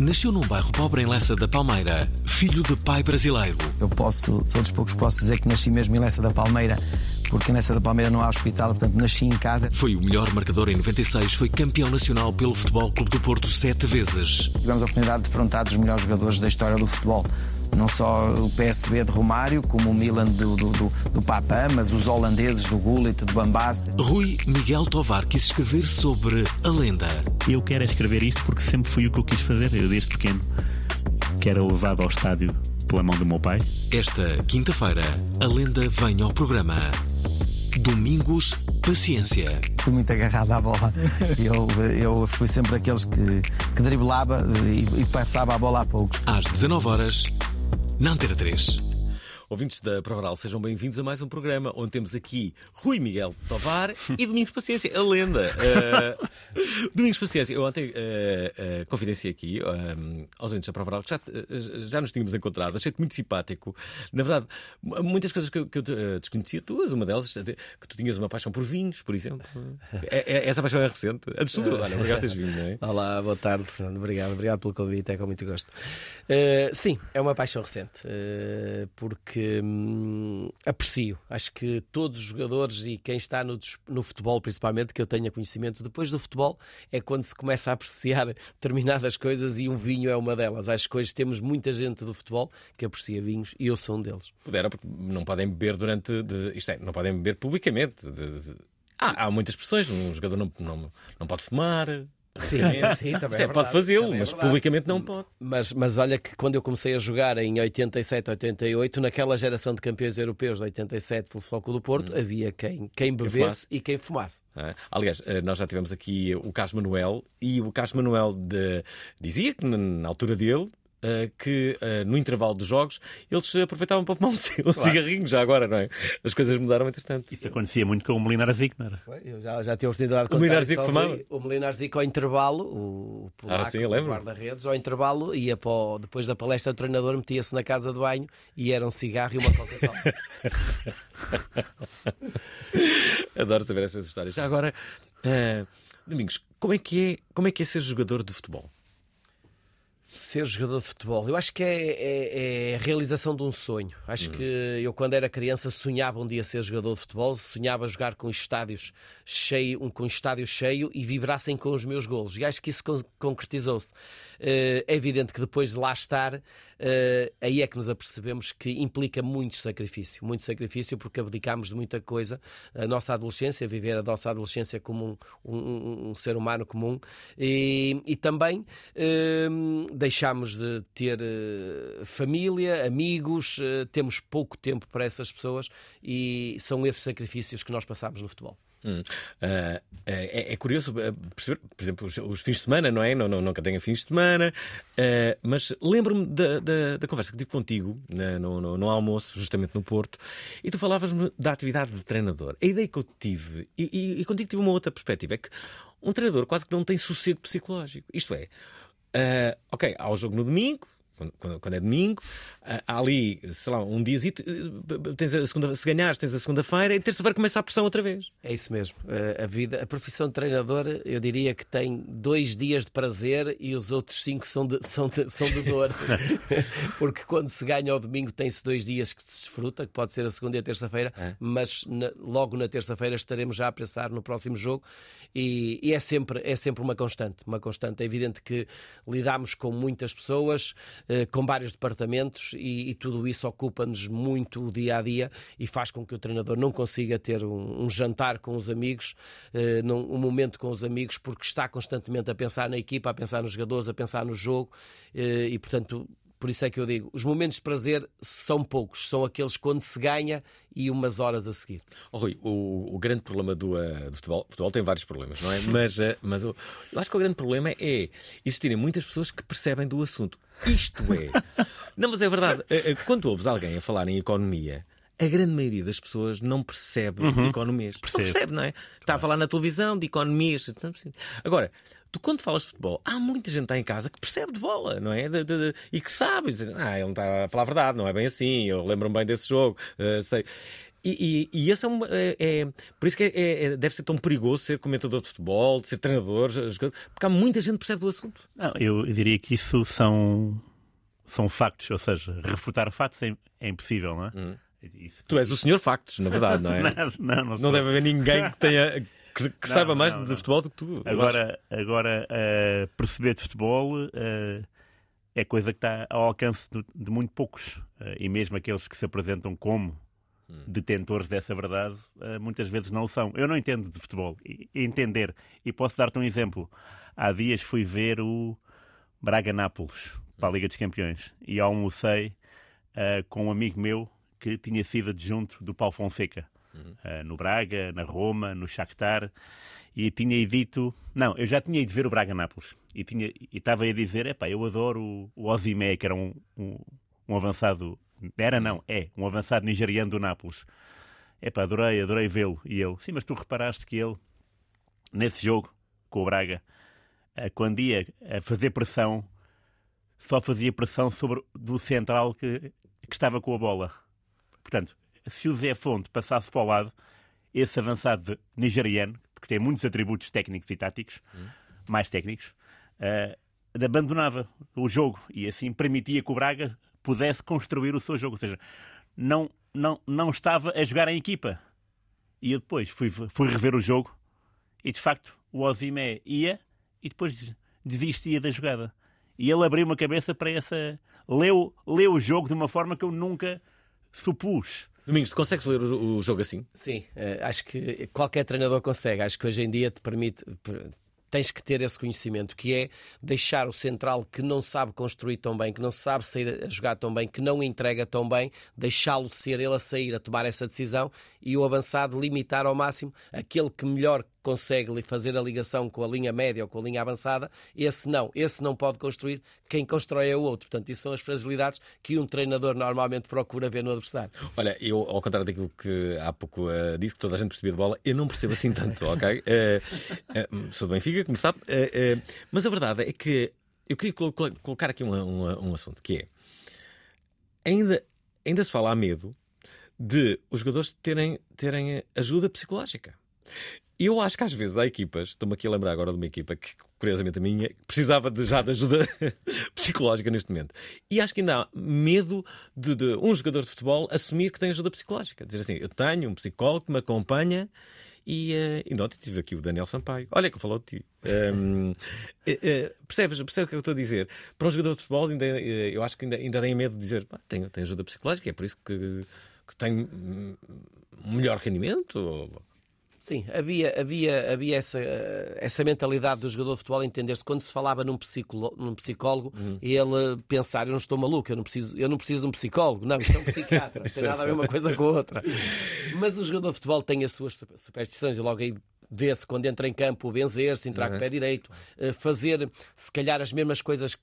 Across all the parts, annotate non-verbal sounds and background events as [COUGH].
Nasceu num bairro pobre em Lessa da Palmeira, filho de pai brasileiro. Eu posso, sou dos poucos posso dizer que nasci mesmo em Lessa da Palmeira, porque nessa da Palmeira não há hospital, portanto nasci em casa. Foi o melhor marcador em 96, foi campeão nacional pelo Futebol Clube do Porto sete vezes. Tivemos a oportunidade de defrontar os melhores jogadores da história do futebol. Não só o PSB de Romário, como o Milan do, do, do, do mas os holandeses do Gullit, do Bambaste. Rui Miguel Tovar quis escrever sobre a lenda. Eu quero é escrever isto porque sempre foi o que eu quis fazer, eu desde pequeno, que era levado ao estádio pela mão do meu pai. Esta quinta-feira, a lenda vem ao programa. Domingos, paciência. Fui muito agarrado à bola. [LAUGHS] Eu, eu fui sempre daqueles que, que driblava e, e passava a bola a poucos. Às 19 horas, na Antena 3. Ouvintes da Provaral, sejam bem-vindos a mais um programa onde temos aqui Rui Miguel Tovar e Domingos Paciência, a lenda. Uh, Domingos Paciência, eu ontem uh, uh, confidenciei aqui aos ouvintes da Provaral que já, já nos tínhamos encontrado, achei-te muito simpático. Na verdade, muitas coisas que, eu- que eu desconhecia tuas, uma delas, que tu tinhas uma paixão por vinhos, por exemplo. É- é- essa paixão é recente. Antes de tudo, olha, obrigado por teres vindo, não é? Olá, boa tarde, Fernando. Obrigado, obrigado pelo convite, é com muito gosto. Sim, é uma paixão recente, eh, porque hum, aprecio. Acho que todos os jogadores e quem está no, no futebol, principalmente, que eu tenha conhecimento, depois do futebol, é quando se começa a apreciar [LAUGHS] determinadas coisas e um vinho é uma delas. Acho que hoje temos muita gente do futebol que aprecia vinhos e eu sou um deles. Puderam, porque não podem beber durante. De, isto é, não podem beber publicamente. de- de- há, há muitas expressões. Um jogador não, não, não pode fumar. Sim, [LAUGHS] sim, também Isto é é, pode fazê-lo, é mas verdade. publicamente não pode. Mas, mas olha que quando eu comecei a jogar em 87, 88, naquela geração de campeões europeus de 87 pelo Foco do Porto, havia quem, quem bebesse fumasse. e quem fumasse. Ah, Aliás, eh, nós já tivemos aqui o Carlos Manuel e o Carlos Manuel de- dizia que na altura dele. Eh, que eh, no intervalo dos jogos eles aproveitavam para fumar um, [LAUGHS] um cigarrinho já agora, não é? As coisas mudaram entretanto. Isso acontecia muito com o Melinar Zico, não era? Foi, Eu já, já tive a oportunidade de O isso Zico fumava? O Melinar Zico ao intervalo, o polaco, Ah, sim, o guarda-redes, ao intervalo, ia para o- depois da palestra do treinador, metia-se na casa de banho e era um cigarro e uma Coca-Cola. [LAUGHS] Adoro saber essas histórias. Já agora, eh, Domingos, como é, que é, como é que é ser jogador de futebol? Ser jogador de futebol, eu acho que é, é- é a realização de um sonho. Acho que eu, quando era criança, sonhava um dia ser jogador de futebol, sonhava jogar com estádios cheio, um, com estádio cheio e vibrassem com os meus golos. E acho que isso con- concretizou-se. Eh, É evidente que depois de lá estar, eh, aí é que nos apercebemos que implica muito sacrifício, muito sacrifício, porque abdicámos de muita coisa. A nossa adolescência, viver a nossa adolescência como um, um- um ser humano comum, e, e também eh, deixámos de ter eh, família, amigos, eh, temos pouco tempo para essas pessoas e são esses sacrifícios que nós passamos no futebol. Hum. Ah, é, é curioso ah, perceber, por exemplo, os, os fins de semana, não é? Não, não, nunca tenho fins de semana, ah, mas lembro-me da, da, da conversa que tive contigo no, no- no almoço, justamente no Porto, e tu falavas-me da atividade de treinador. A ideia que eu tive, e, e, e contigo tive uma outra perspectiva, é que um treinador quase que não tem sossego psicológico. Isto é, ah, ok, há o jogo no domingo. Quando, quando- é domingo, ah, há ali, sei lá, um dia, tens a segunda, se ganhares, tens a segunda-feira e terça-feira começa a pressão outra vez. É isso mesmo. Eh, A vida, a profissão de treinador, eu diria que tem dois dias de prazer e os outros cinco são de, são de, são de dor. [LAUGHS] Porque quando se ganha ao domingo tem-se dois dias que se desfruta, que pode ser a segunda e a terça-feira, mas na- logo na terça-feira estaremos já a pensar no próximo jogo e, e é, sempre, é sempre uma constante. Uma constante. É evidente que lidamos com muitas pessoas, eh, com vários departamentos e, e tudo isso ocupa-nos muito o dia a dia e faz com que o treinador não consiga ter um, um jantar com os amigos, eh, num, um momento com os amigos, porque está constantemente a pensar na equipa, a pensar nos jogadores, a pensar no jogo eh, e, portanto, por isso é que eu digo, os momentos de prazer são poucos, são aqueles quando se ganha e umas horas a seguir. Oh, Rui, o, o grande problema do, uh, do futebol, futebol tem vários problemas, não é? [LAUGHS] Mas, uh, mas eu, eu acho que o grande problema é existirem muitas pessoas que percebem do assunto. Isto é. [LAUGHS] não, mas é verdade. Uh, quando ouves alguém a falar em economia, a grande maioria das pessoas não percebe uhum. economias. Percebe. Não percebe, não é? Está a falar na televisão de economias. Agora, tu quando falas de futebol, há muita gente em casa que percebe de bola, não é? De, de, de, e que sabe, ah, ele não está a falar a verdade, não é bem assim, eu lembro-me bem desse jogo, uh, sei. E, e, e esse é, um, é, é, Por isso que é, é, deve ser tão perigoso ser comentador de futebol, ser treinador, jogador, porque há muita gente que percebe do assunto. Não, eu diria que isso são, são factos, ou seja, refutar factos é, é impossível, não é? Hum. Isso, tu és o senhor factos, na verdade, não é? [LAUGHS] não, não, não, não deve haver ninguém que tenha [LAUGHS] que, que não, saiba mais não, de futebol do que tu. Agora, agora uh, perceber de futebol uh, é coisa que está ao alcance de, de muito poucos. Uh, e mesmo aqueles que se apresentam como hum. detentores dessa verdade, muitas vezes não o são. Eu não entendo de futebol. E, entender. E posso dar-te um exemplo. Há dias fui ver o Braga-Nápoles para a Liga dos Campeões e almocei com um amigo meu que tinha sido adjunto do Paulo Fonseca uhum. uh, no Braga, na Roma, no Shakhtar, e tinha dito, não, eu já tinha ido ver o Braga Nápoles, e, tinha, e estava a dizer, epá, eu adoro o, o Ozimé, que era um, um, um avançado, era não, é, um avançado nigeriano do Nápoles. Epá, adorei, adorei vê-lo. E ele, sim, mas tu reparaste que ele, nesse jogo com o Braga, uh, quando ia a fazer pressão, só fazia pressão sobre do central que, que estava com a bola. Portanto, se o Zé Fonte passasse para o lado, esse avançado nigeriano, porque tem muitos atributos técnicos e táticos, hum. mais técnicos, uh, abandonava o jogo e assim permitia que o Braga pudesse construir o seu jogo. Ou seja, não, não, não estava a jogar em equipa. E eu depois fui, fui rever o jogo e de facto o Ozimé ia e depois desistia da jogada. E ele abriu uma cabeça para essa. Leu, leu o jogo de uma forma que eu nunca supus. Domingos, tu consegues ler o, jogo assim? Sim, eh, acho que qualquer treinador consegue. Acho que hoje em dia te permite. Tens que ter esse conhecimento, que é deixar o central que não sabe construir tão bem, que não sabe sair a jogar tão bem, que não entrega tão bem, deixá-lo ser ele a sair, a tomar essa decisão e o avançado limitar ao máximo aquele que melhor consegue fazer a ligação com a linha média ou com a linha avançada, esse não, esse não pode construir, quem constrói é o outro. Portanto, isso são as fragilidades que um treinador normalmente procura ver no adversário. Olha, eu, ao contrário daquilo que há pouco uh, disse, que toda a gente percebia de bola, eu não percebo assim tanto, [LAUGHS] ok? Uh, uh, sou do Benfica, como sabe, mas a verdade é que eu queria colocar aqui um, um, um assunto, que é, ainda, ainda se fala a medo de os jogadores terem, terem ajuda psicológica. Eu acho que às vezes há equipas, estou-me aqui a lembrar agora de uma equipa que, curiosamente a minha, precisava de, já de ajuda [LAUGHS] psicológica neste momento. E acho que ainda há medo de, de, um jogador de futebol assumir que tem ajuda psicológica. Dizer assim, eu tenho um psicólogo que me acompanha e, uh, e ontem tive aqui o Daniel Sampaio. Olha que falou de ti. Um, uh, uh, percebes, percebes o que eu estou a dizer? Para um jogador de futebol, ainda, eu acho que ainda, ainda tem medo de dizer tenho, tenho ajuda psicológica, é por isso que, que tenho um melhor rendimento. Ou, Sim, havia, havia, havia essa, essa mentalidade do jogador de futebol entender-se quando se falava num, psicólogo, num psicólogo uhum. ele pensar, eu não estou maluco, eu não preciso, eu não preciso de um psicólogo, não, isto é um psiquiatra, [LAUGHS] não tem nada a ver uma coisa com a outra. [LAUGHS] Mas o jogador de futebol tem as suas superstições e logo aí vê-se quando entra em campo benzer-se, entrar uhum. com o pé direito, eh, fazer se calhar as mesmas coisas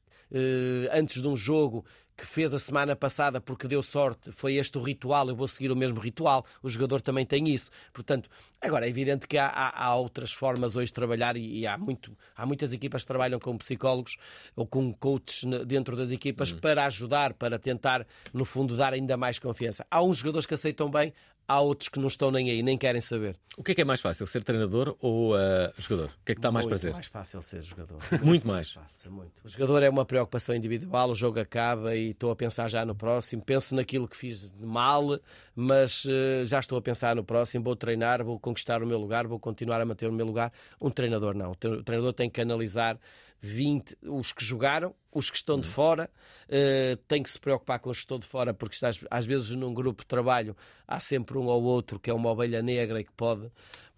antes de um jogo que fez a semana passada porque deu sorte, foi este o ritual, eu vou seguir o mesmo ritual. O jogador também tem isso. Portanto, agora é evidente que há, há, há outras formas hoje de trabalhar e, e, há, muito, há muitas equipas que trabalham com psicólogos ou com coaches dentro das equipas uhum. para ajudar, para tentar, no fundo, dar ainda mais confiança. Há uns jogadores que aceitam bem, há outros que não estão nem aí, nem querem saber. O que é que é mais fácil, ser treinador ou uh, jogador? O que é que está mais prazer? [LAUGHS] Muito mais fácil ser jogador. muito mais. Fácil, muito. O jogador é uma preocupação individual, o jogo acaba e estou a pensar já no próximo. Penso naquilo que fiz de mal, mas uh, já estou a pensar no próximo. Vou treinar, vou conquistar o meu lugar, vou continuar a manter o meu lugar. Um treinador não. O treinador tem que analisar 20, os que jogaram, os que estão de fora, uh, tem que se preocupar com os que estão de fora, porque estás, às vezes num grupo de trabalho há sempre um ou outro que é uma ovelha negra e que pode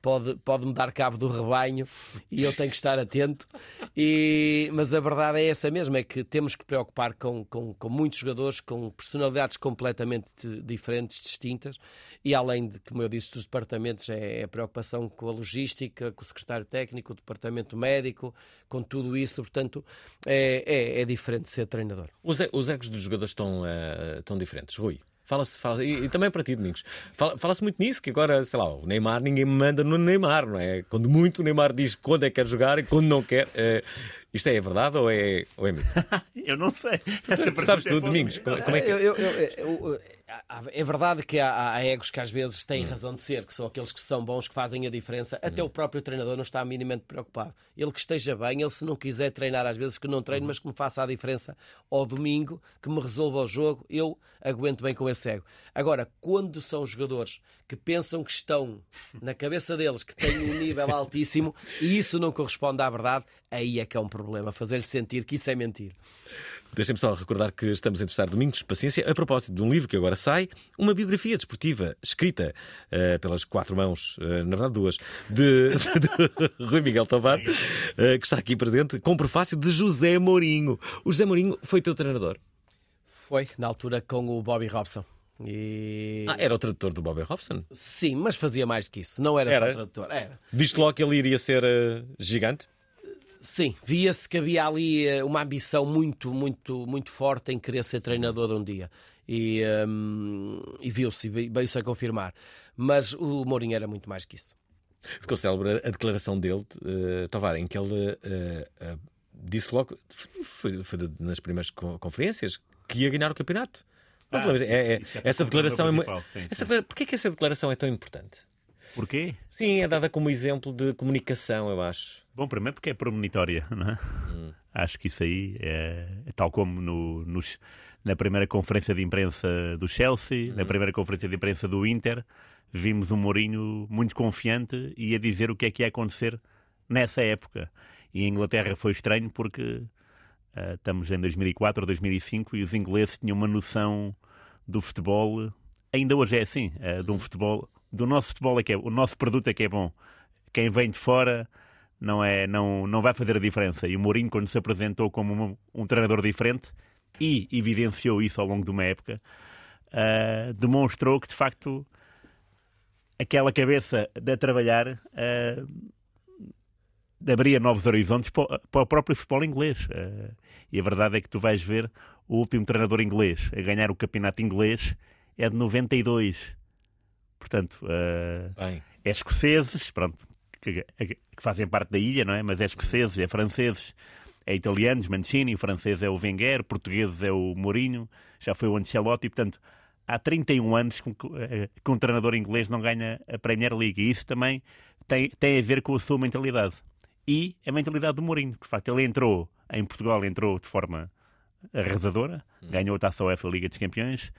pode, pode me dar cabo do rebanho e eu tenho que estar atento. E, mas a verdade é essa mesmo: é que temos que preocupar com, com, com muitos jogadores com personalidades completamente diferentes, distintas, e além de, como eu disse, dos departamentos, é, é a preocupação com a logística, com o secretário técnico, o departamento médico, com tudo isso. Portanto, é, é, é diferente ser treinador. Os, os egos dos jogadores estão, uh, estão diferentes, Rui. Fala-se, fala e, e, também para ti, Domingos. Fala-se muito nisso, que agora, sei lá, o Neymar, ninguém me manda no Neymar, não é? Quando muito o Neymar diz quando é que quer jogar e quando não quer. É, isto é verdade ou é, ou é mito? [LAUGHS] eu não sei. Tu, sabes tu, Domingos, como, como é que. Eu, eu, eu, é verdade que há, há, egos que às vezes têm razão de ser, que são aqueles que são bons, que fazem a diferença. Até o próprio treinador não está minimamente preocupado. Ele que esteja bem, ele se não quiser treinar, às vezes que não treine, mas que me faça a diferença ao domingo, que me resolva o jogo, eu aguento bem com esse ego. Agora, quando são jogadores que pensam que estão na cabeça deles, que têm um nível altíssimo, e isso não corresponde à verdade, aí é que é um problema. Fazer-lhe sentir que isso é mentir. Deixem-me só recordar que estamos a entrevistar Domingos Paciência a propósito de um livro que agora sai, uma biografia desportiva escrita uh, pelas quatro mãos, uh, na verdade duas, de, [LAUGHS] de Rui Miguel Tovar, uh, que está aqui presente, com o prefácio de José Mourinho. O José Mourinho foi teu treinador? Foi, na altura com o Bobby Robson. E... Ah, era o tradutor do Bobby Robson? Sim, mas fazia mais que isso. Não era, era? só tradutor. Era. Viste logo que ele iria ser gigante? Sim, via-se que havia ali eh, uma ambição muito, muito, muito forte em querer ser treinador um dia. E, um, e viu-se, veio-se a confirmar. Mas o Mourinho era muito mais que isso. Ficou célebre a declaração dele, uh, Tovar, em que ele uh, uh, disse logo, foi, foi, nas primeiras conferências, que ia ganhar o campeonato. Ah, é, é, essa declaração é muito. Porquê que essa declaração é tão importante? Porquê? Sim, é dada como exemplo de comunicação, eu acho. Bom, primeiro porque é premonitória, não é? Hum. Acho que isso aí é, é tal como no, nos, na primeira conferência de imprensa do Chelsea, hum. na primeira conferência de imprensa do Inter, vimos um Mourinho muito confiante e a dizer o que é que ia acontecer nessa época. E em Inglaterra foi estranho porque uh, estamos em 2004 ou 2005 e os ingleses tinham uma noção do futebol, ainda hoje é assim, uh, de um futebol do nosso futebol é que é, o nosso produto é que é bom. Quem vem de fora não é não não vai fazer a diferença. E o Mourinho quando se apresentou como um, um treinador diferente e evidenciou isso ao longo de uma época, uh, demonstrou que de facto aquela cabeça de trabalhar uh, abria novos horizontes para, para, o próprio futebol inglês. Uh, e a verdade é que tu vais ver o último treinador inglês a ganhar o campeonato inglês é de 92. Portanto, uh, é escoceses, pronto, que, que, fazem parte da ilha, não é? Mas é escoceses, é franceses, é italianos, Mancini, o francês é o Wenger, português é o Mourinho, já foi o Ancelotti, portanto, há 31 anos que, eh, que um treinador inglês não ganha a Premier League. E isso também tem, tem a ver com a sua mentalidade. E a mentalidade do Mourinho, que de facto ele entrou em Portugal, entrou de forma arrasadora, hum. ganhou a Taça UEFA Liga dos Campeões,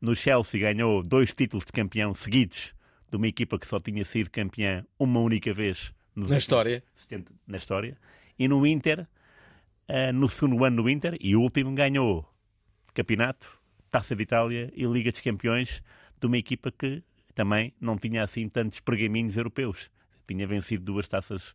no Chelsea ganhou dois títulos de campeão seguidos de uma equipa que só tinha sido campeã uma única vez na história. 70, na história. E no Inter, uh, no segundo ano no Inter, e o último ganhou campeonato, Taça de Itália e Liga dos Campeões de uma equipa que também não tinha assim tantos pergaminhos europeus. Tinha vencido duas taças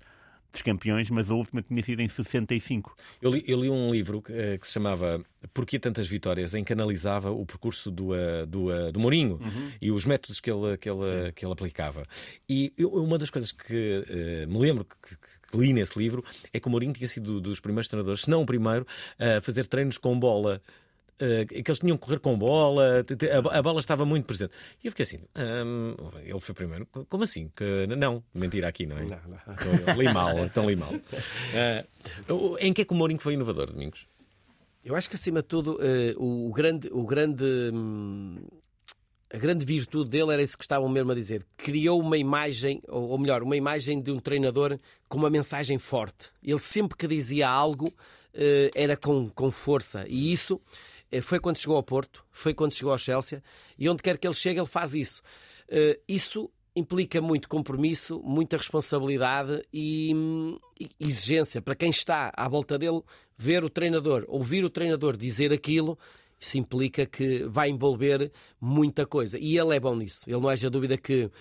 dos campeões, mas a última tinha sido em 65. Eu li, eu li um livro que, uh, que, se chamava Porquê Tantas Vitórias, em que analisava o percurso do, uh, do, uh, do Mourinho uhum. e os métodos que ele, que ele, que ele aplicava. E eu, uma das coisas que me lembro que, que, li nesse livro é que o Mourinho tinha sido dos primeiros treinadores, se não o primeiro, a fazer treinos com bola uh, que eles tinham que correr com bola, a, a, bola estava muito presente. E eu fiquei assim, um, ele foi primeiro, como assim? Que, não, mentira aqui, não é? Não, não. li mal, [LAUGHS] então li mal. Uh, em que é que o Mourinho foi inovador, Domingos? Eu acho que acima de tudo uh, o, grande, o grande hum, a grande virtude dele era isso que estavam mesmo a dizer. Criou uma imagem, ou melhor, uma imagem de um treinador com uma mensagem forte. Ele sempre que dizia algo era com, com força. E isso eh, foi quando chegou ao Porto, foi quando chegou ao Chelsea, e onde quer que ele chegue, ele faz isso. Eh, isso implica muito compromisso, muita responsabilidade e, exigência para quem está à volta dele ver o treinador, ouvir o treinador dizer aquilo isso implica que vai envolver muita coisa. E ele é bom nisso. Ele não haja dúvida que uh,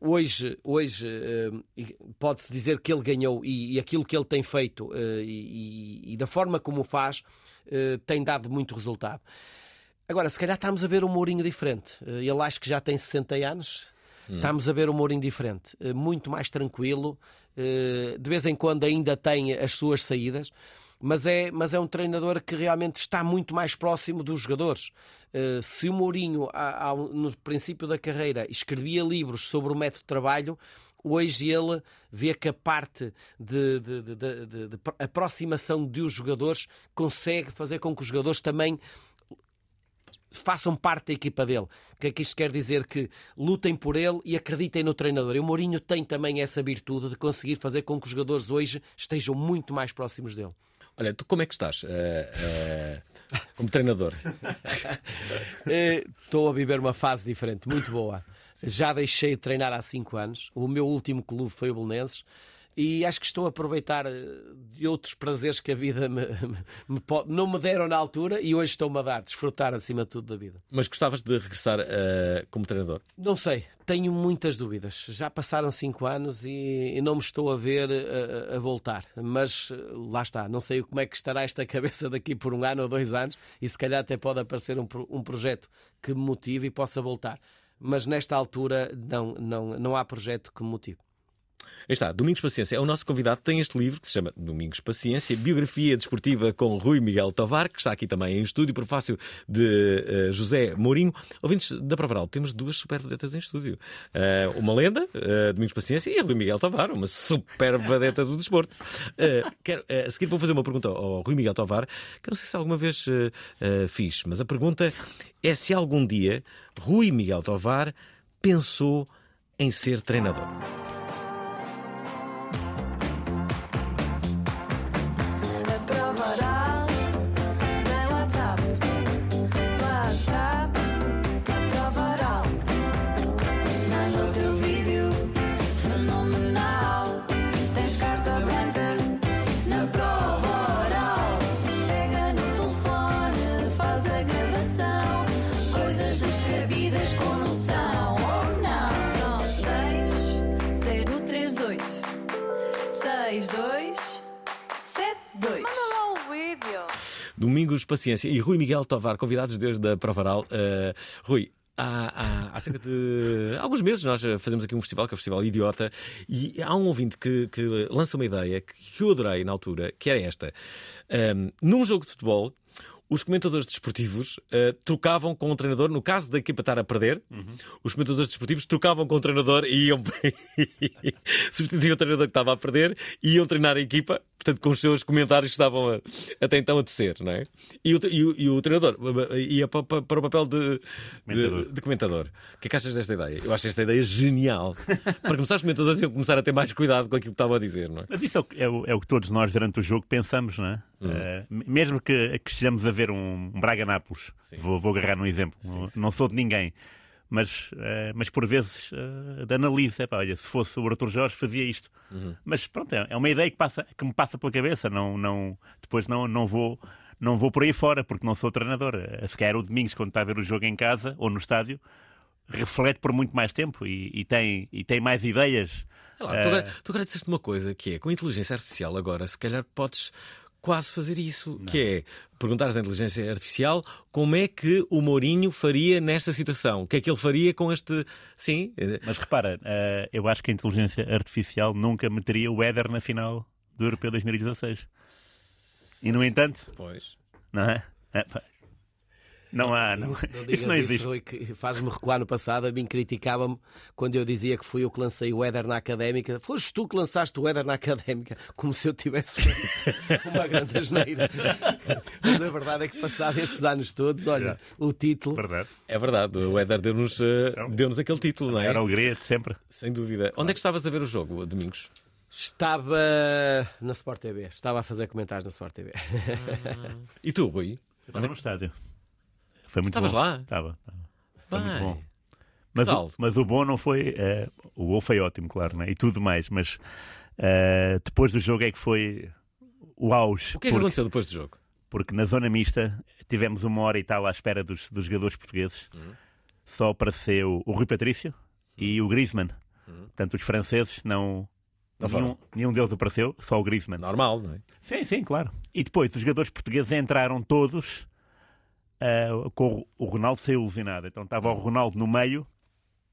hoje, hoje pode-se dizer que ele ganhou e, e, aquilo que ele tem feito e, e, da forma como o faz tem dado muito resultado. Agora, se calhar estamos a ver um Mourinho diferente. ele acho que já tem 60 anos. Hum. Estamos a ver um Mourinho diferente. muito mais tranquilo. de vez em quando ainda tem as suas saídas mas é, mas é um treinador que realmente está muito mais próximo dos jogadores. Se o Mourinho, no princípio da carreira, escrevia livros sobre o método de trabalho, hoje ele vê que a parte de, de, de, de, aproximação dos jogadores consegue fazer com que os jogadores também façam parte da equipa dele. O que é que isto quer dizer? Que lutem por ele e acreditem no treinador. E o Mourinho tem também essa virtude de conseguir fazer com que os jogadores hoje estejam muito mais próximos dele. Olha, tu como é que estás uh, uh, como treinador? [LAUGHS] Eh, estou a viver uma fase diferente, muito boa. Já deixei de treinar há 5 anos. O meu último clube foi o Belenenses e acho que estou a aproveitar eh, de outros prazeres que a vida me, [LAUGHS] me, pode, não me deram na altura e hoje estou-me a dar, desfrutar acima de tudo da vida. Mas gostavas de regressar uh, como treinador? Não sei, tenho muitas dúvidas. Já passaram cinco anos e, e não me estou a ver a, a, voltar. Mas eh, lá está, não sei como é que estará esta [LAUGHS] cabeça daqui por um ano ou dois anos e se calhar até pode aparecer um, um projeto que me motive e possa voltar. Mas nesta altura não, não, não há projeto que motive. Aí está, Domingos Paciência é o nosso convidado, tem este livro que se chama Domingos Paciência, Biografia Desportiva com Rui Miguel Tovar, que está aqui também em estúdio, prefácio de uh, José Mourinho. Ouvintes da Provaral, temos duas super vedetas em estúdio. Uh, uma lenda, uh, Domingos Paciência, e Rui Miguel Tovar, uma super vedeta do desporto. quero, a seguir vou fazer uma pergunta ao Rui Miguel Tovar, que eu não sei se alguma vez fiz, mas a pergunta é se algum dia Rui Miguel Tovar pensou em ser treinador. Domingos Paciência e Rui Miguel Tovar, convidados desde a Provaral. Uh, Rui, Há, há, há, cerca de alguns meses nós fazemos aqui um festival, que é o Festival Idiota, e há um ouvinte que, que lança uma ideia que eu adorei na altura, que era esta. Um, num jogo de futebol, os comentadores desportivos uh, trocavam com o treinador, no caso da equipa estar a perder, uhum. os comentadores desportivos trocavam com o treinador e iam [LAUGHS] substituir o treinador que estava a perder e iam treinar a equipa, portanto, com os seus comentários que estavam a, até então a tecer, não é? E o, e o, e o treinador ia para, para, o papel de comentador. De, de comentador. O que é que achas desta ideia? Eu acho esta ideia genial. para começar, os comentadores iam começar a ter mais cuidado com aquilo que estavam a dizer, não é? Mas isso é o, é o, é o que todos nós, durante o jogo, pensamos, não é? Uhum. Uh, mesmo que, que estejamos a ver um, um Braga-Nápoles, vou, vou agarrar num exemplo, sim, sim. não sou de ninguém, mas, uh, mas por vezes uh, de analise, pá, olha, se fosse o Arthur Jorge fazia isto. Uhum. Mas pronto, é, é uma ideia que, passa, que me passa pela cabeça, não, não, depois não, não vou não vou por aí fora, porque não sou treinador. Se calhar o Domingos, quando está a ver o jogo em casa ou no estádio, reflete por muito mais tempo e, e tem, e tem mais ideias. Lá, tu, agora, tu agora disseste uma coisa que é, com a inteligência artificial agora, se calhar podes quase fazer isso, não. que é perguntares à inteligência artificial como é que o Mourinho faria nesta situação, o que é que ele faria com este... Sim. Mas repara, uh, eu acho que a inteligência artificial nunca meteria o Éder na final do Europeu 2016. E no entanto... Pois. Não é? é não há, não. não, não isso não existe. Rui, faz-me recuar no passado. A mim criticava-me quando eu dizia que fui eu que lancei o Éder na académica. Foste tu que lançaste o Éder na académica, como se eu tivesse feito uma grande asneira. Mas a verdade é que, passado estes anos todos, olha, o título. Verdade. É verdade, o Éder deu-nos uh, deu aquele título, não é? Era o grito, sempre. Sem dúvida. Onde é que estavas a ver o jogo, domingos? Estava na Sport TV. Estava a fazer comentários na Sport TV. Ah. E tu, Rui? Eu estava no estádio. Foi muito Estavas bom. lá? Estava. Foi muito bom. Mas, o, mas o bom não foi. eh, o gol foi ótimo, claro, né? e tudo mais, mas eh, depois do jogo é que foi o auge. O que é que porque, aconteceu depois do jogo? porque na zona mista tivemos uma hora e tal à espera dos, dos jogadores portugueses, Uhum. só apareceu o Rui Patrício e o Griezmann. Uhum. Portanto, os franceses não. Não nenhum, nenhum deles apareceu, só o Griezmann. Normal, não é? Sim, sim, claro. E depois os jogadores portugueses entraram todos ah, com o Ronaldo saiu ilusionado. Então estava o Ronaldo no meio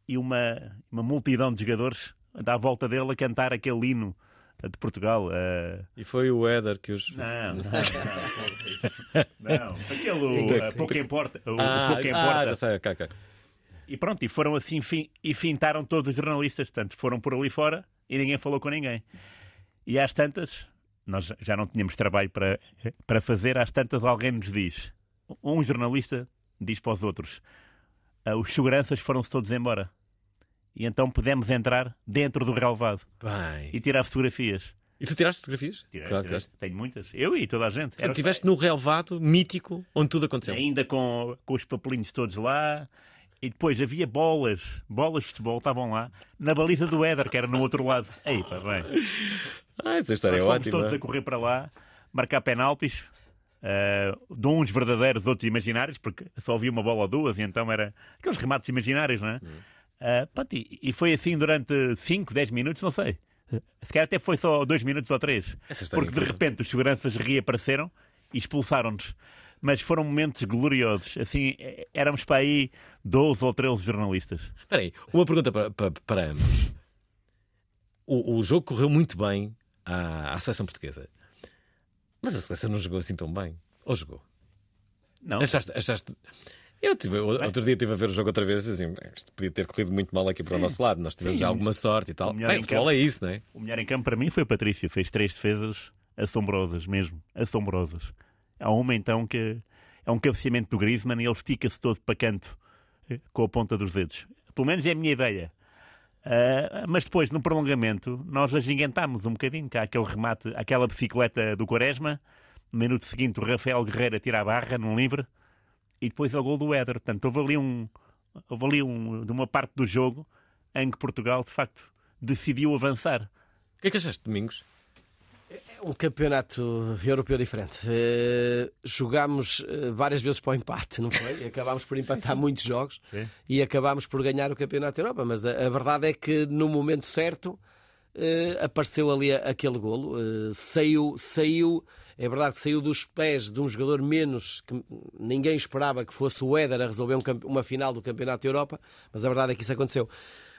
e uma, uma multidão de jogadores à volta dele a cantar aquele hino de Portugal. ah, E foi o Éder que os. não, não, [LAUGHS] não, não. Aquele ah, pouco importa. O, Ah, pouco ah, importa. já sei, ok, ok. E pronto, e foram assim fin- e fintaram todos os jornalistas. Portanto, foram por ali fora e ninguém falou com ninguém. E às tantas, nós já não tínhamos trabalho para, para fazer, às tantas alguém nos diz, um jornalista diz para os outros, "Ah, os seguranças foram-se todos embora. E então pudemos entrar dentro do relevado Bem. e tirar fotografias. E tu tiraste fotografias? Tirei, Claro, tirei. Tenho muitas. Eu e toda a gente. Portanto, estiveste no relevado mítico onde tudo aconteceu. ainda com, com os papelinhos todos lá. E depois havia bolas, bolas de futebol estavam lá, na baliza do Éder, que era no outro lado. Aí, pá, bem. Ah, essa história Nós é ótima. todos a correr para lá, marcar penaltis, eh, de uns verdadeiros, outros imaginários, porque só havia uma bola ou duas, e então era aqueles remates imaginários, não é? Eh, pronto, e, e foi assim durante 5, 10 minutos, não sei. Se calhar até foi só 2 minutos ou 3. Essa história Porque de é repente os seguranças reapareceram e expulsaram-nos. Mas foram momentos gloriosos. Assim, eh, éramos para aí 12 ou 13 jornalistas. Espera aí, uma pergunta para, para, para ambos. O, o jogo correu muito bem à, à seleção portuguesa. Mas a seleção não jogou assim tão bem. Ou jogou? Não, Achaste. achaste... Eu tive, outro dia estive a ver o jogo outra vez assim, isto podia ter corrido muito mal aqui para o nosso lado. Nós tivemos Sim. alguma sorte e tal. O melhor Bem, futebol campo. é isso, não é? O melhor em campo para mim foi o Patrício. Fez três defesas assombrosas mesmo. Assombrosas. Há uma então que é um cabeceamento do Griezmann e ele estica-se todo para canto eh, com a ponta dos dedos. Pelo menos é a minha ideia. Ah, mas depois, no prolongamento, nós agingantámos um bocadinho. Cá aquele remate, aquela bicicleta do Quaresma. No minuto seguinte, o Rafael Guerreiro tira a barra num livre e depois o gol do Éder. Portanto, houve ali, um, houve ali um, de uma parte do jogo em que Portugal, de facto, decidiu avançar. O que é que achaste, Domingos? Um campeonato europeu diferente. Eh, jogámos eh, várias vezes para o empate, não foi? [LAUGHS] Acabámos por empatar muitos jogos Sim. e acabámos por ganhar o campeonato da Europa. Mas a, a verdade é que no momento certo eh, apareceu ali a- aquele golo. Eh, saiu, saiu, é verdade que saiu dos pés de um jogador menos que ninguém esperava que fosse o Éder a resolver um uma final do campeonato da Europa, mas a verdade é que isso aconteceu.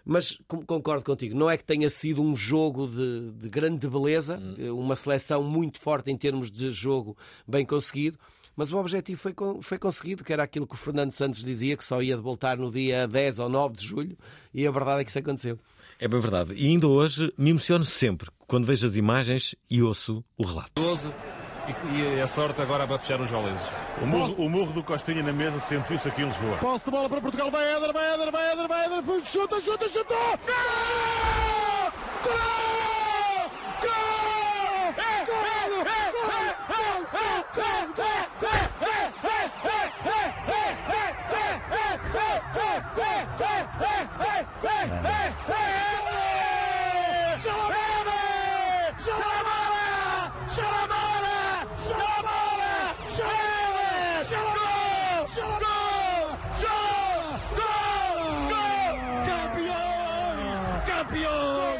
Mas concordo contigo, não é que tenha sido um jogo de, de grande beleza, eh, uma seleção muito forte em termos de jogo bem conseguido, mas o objetivo foi, foi conseguido, que era aquilo que o Fernando Santos dizia, que só ia de voltar no dia 10 ou 9 de julho, e a verdade é que isso aconteceu. É bem verdade. E ainda hoje me emociono sempre quando vejo as imagens e ouço o relato. 12 e, e a sorte agora vai fechar os goleses. O murro, o murro do Costinha na mesa sentiu-se aqui em Lisboa. Posse de bola para Portugal, vai Éder, vai Éder, vai Éder, vai Éder, foi, chuta, chuta, chutou! Gol! Gol!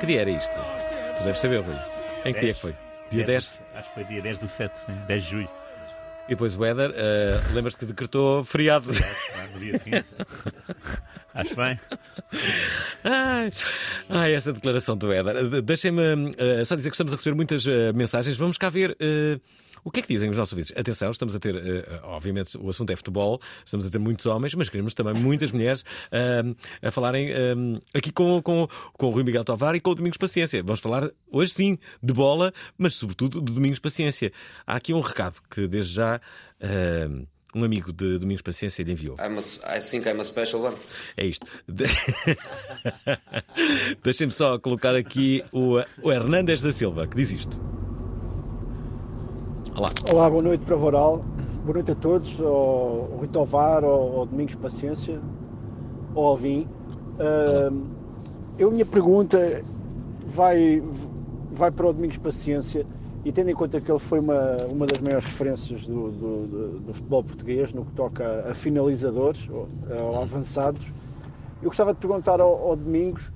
Que dia era isto? Tu deves saber, Rui. Em que dia que foi? Dia 10. Acho que foi dia 10 do 7, sim, 10 de julho. E depois o Éder, eh, lembras-te que decretou feriado. No dia seguinte. [LAUGHS] Acho bem. Ai, ai, essa declaração do Éder. De- Deixem-me eh, só dizer que estamos a receber muitas eh, mensagens. Vamos cá ver eh, o que é que dizem os nossos ouvintes. Atenção, estamos a ter, eh, obviamente, o assunto é futebol, estamos a ter muitos homens, mas queremos também muitas mulheres eh, a falarem eh, aqui com, com, com o Rui Miguel Tovar e com o Domingos Paciência. Vamos falar hoje sim de bola, mas sobretudo de Domingos Paciência. Há aqui um recado que desde já. eh, um amigo de Domingos Paciência lhe enviou. I'm a, I think I'm a special one. É isto. De- [LAUGHS] Deixem-me só colocar aqui o, o Hernandes da Silva, que diz isto. Olá. Olá, boa noite para Voral. Boa noite a todos, ao, Rui Tovar, ao, Domingos Paciência, ao Alvim. Uh, eu, minha pergunta vai, vai para o Domingos Paciência e tendo em conta que ele foi uma, uma das maiores referências do, do, do, do futebol português no que toca a, finalizadores ou, ou avançados, eu gostava de perguntar ao, ao Domingos,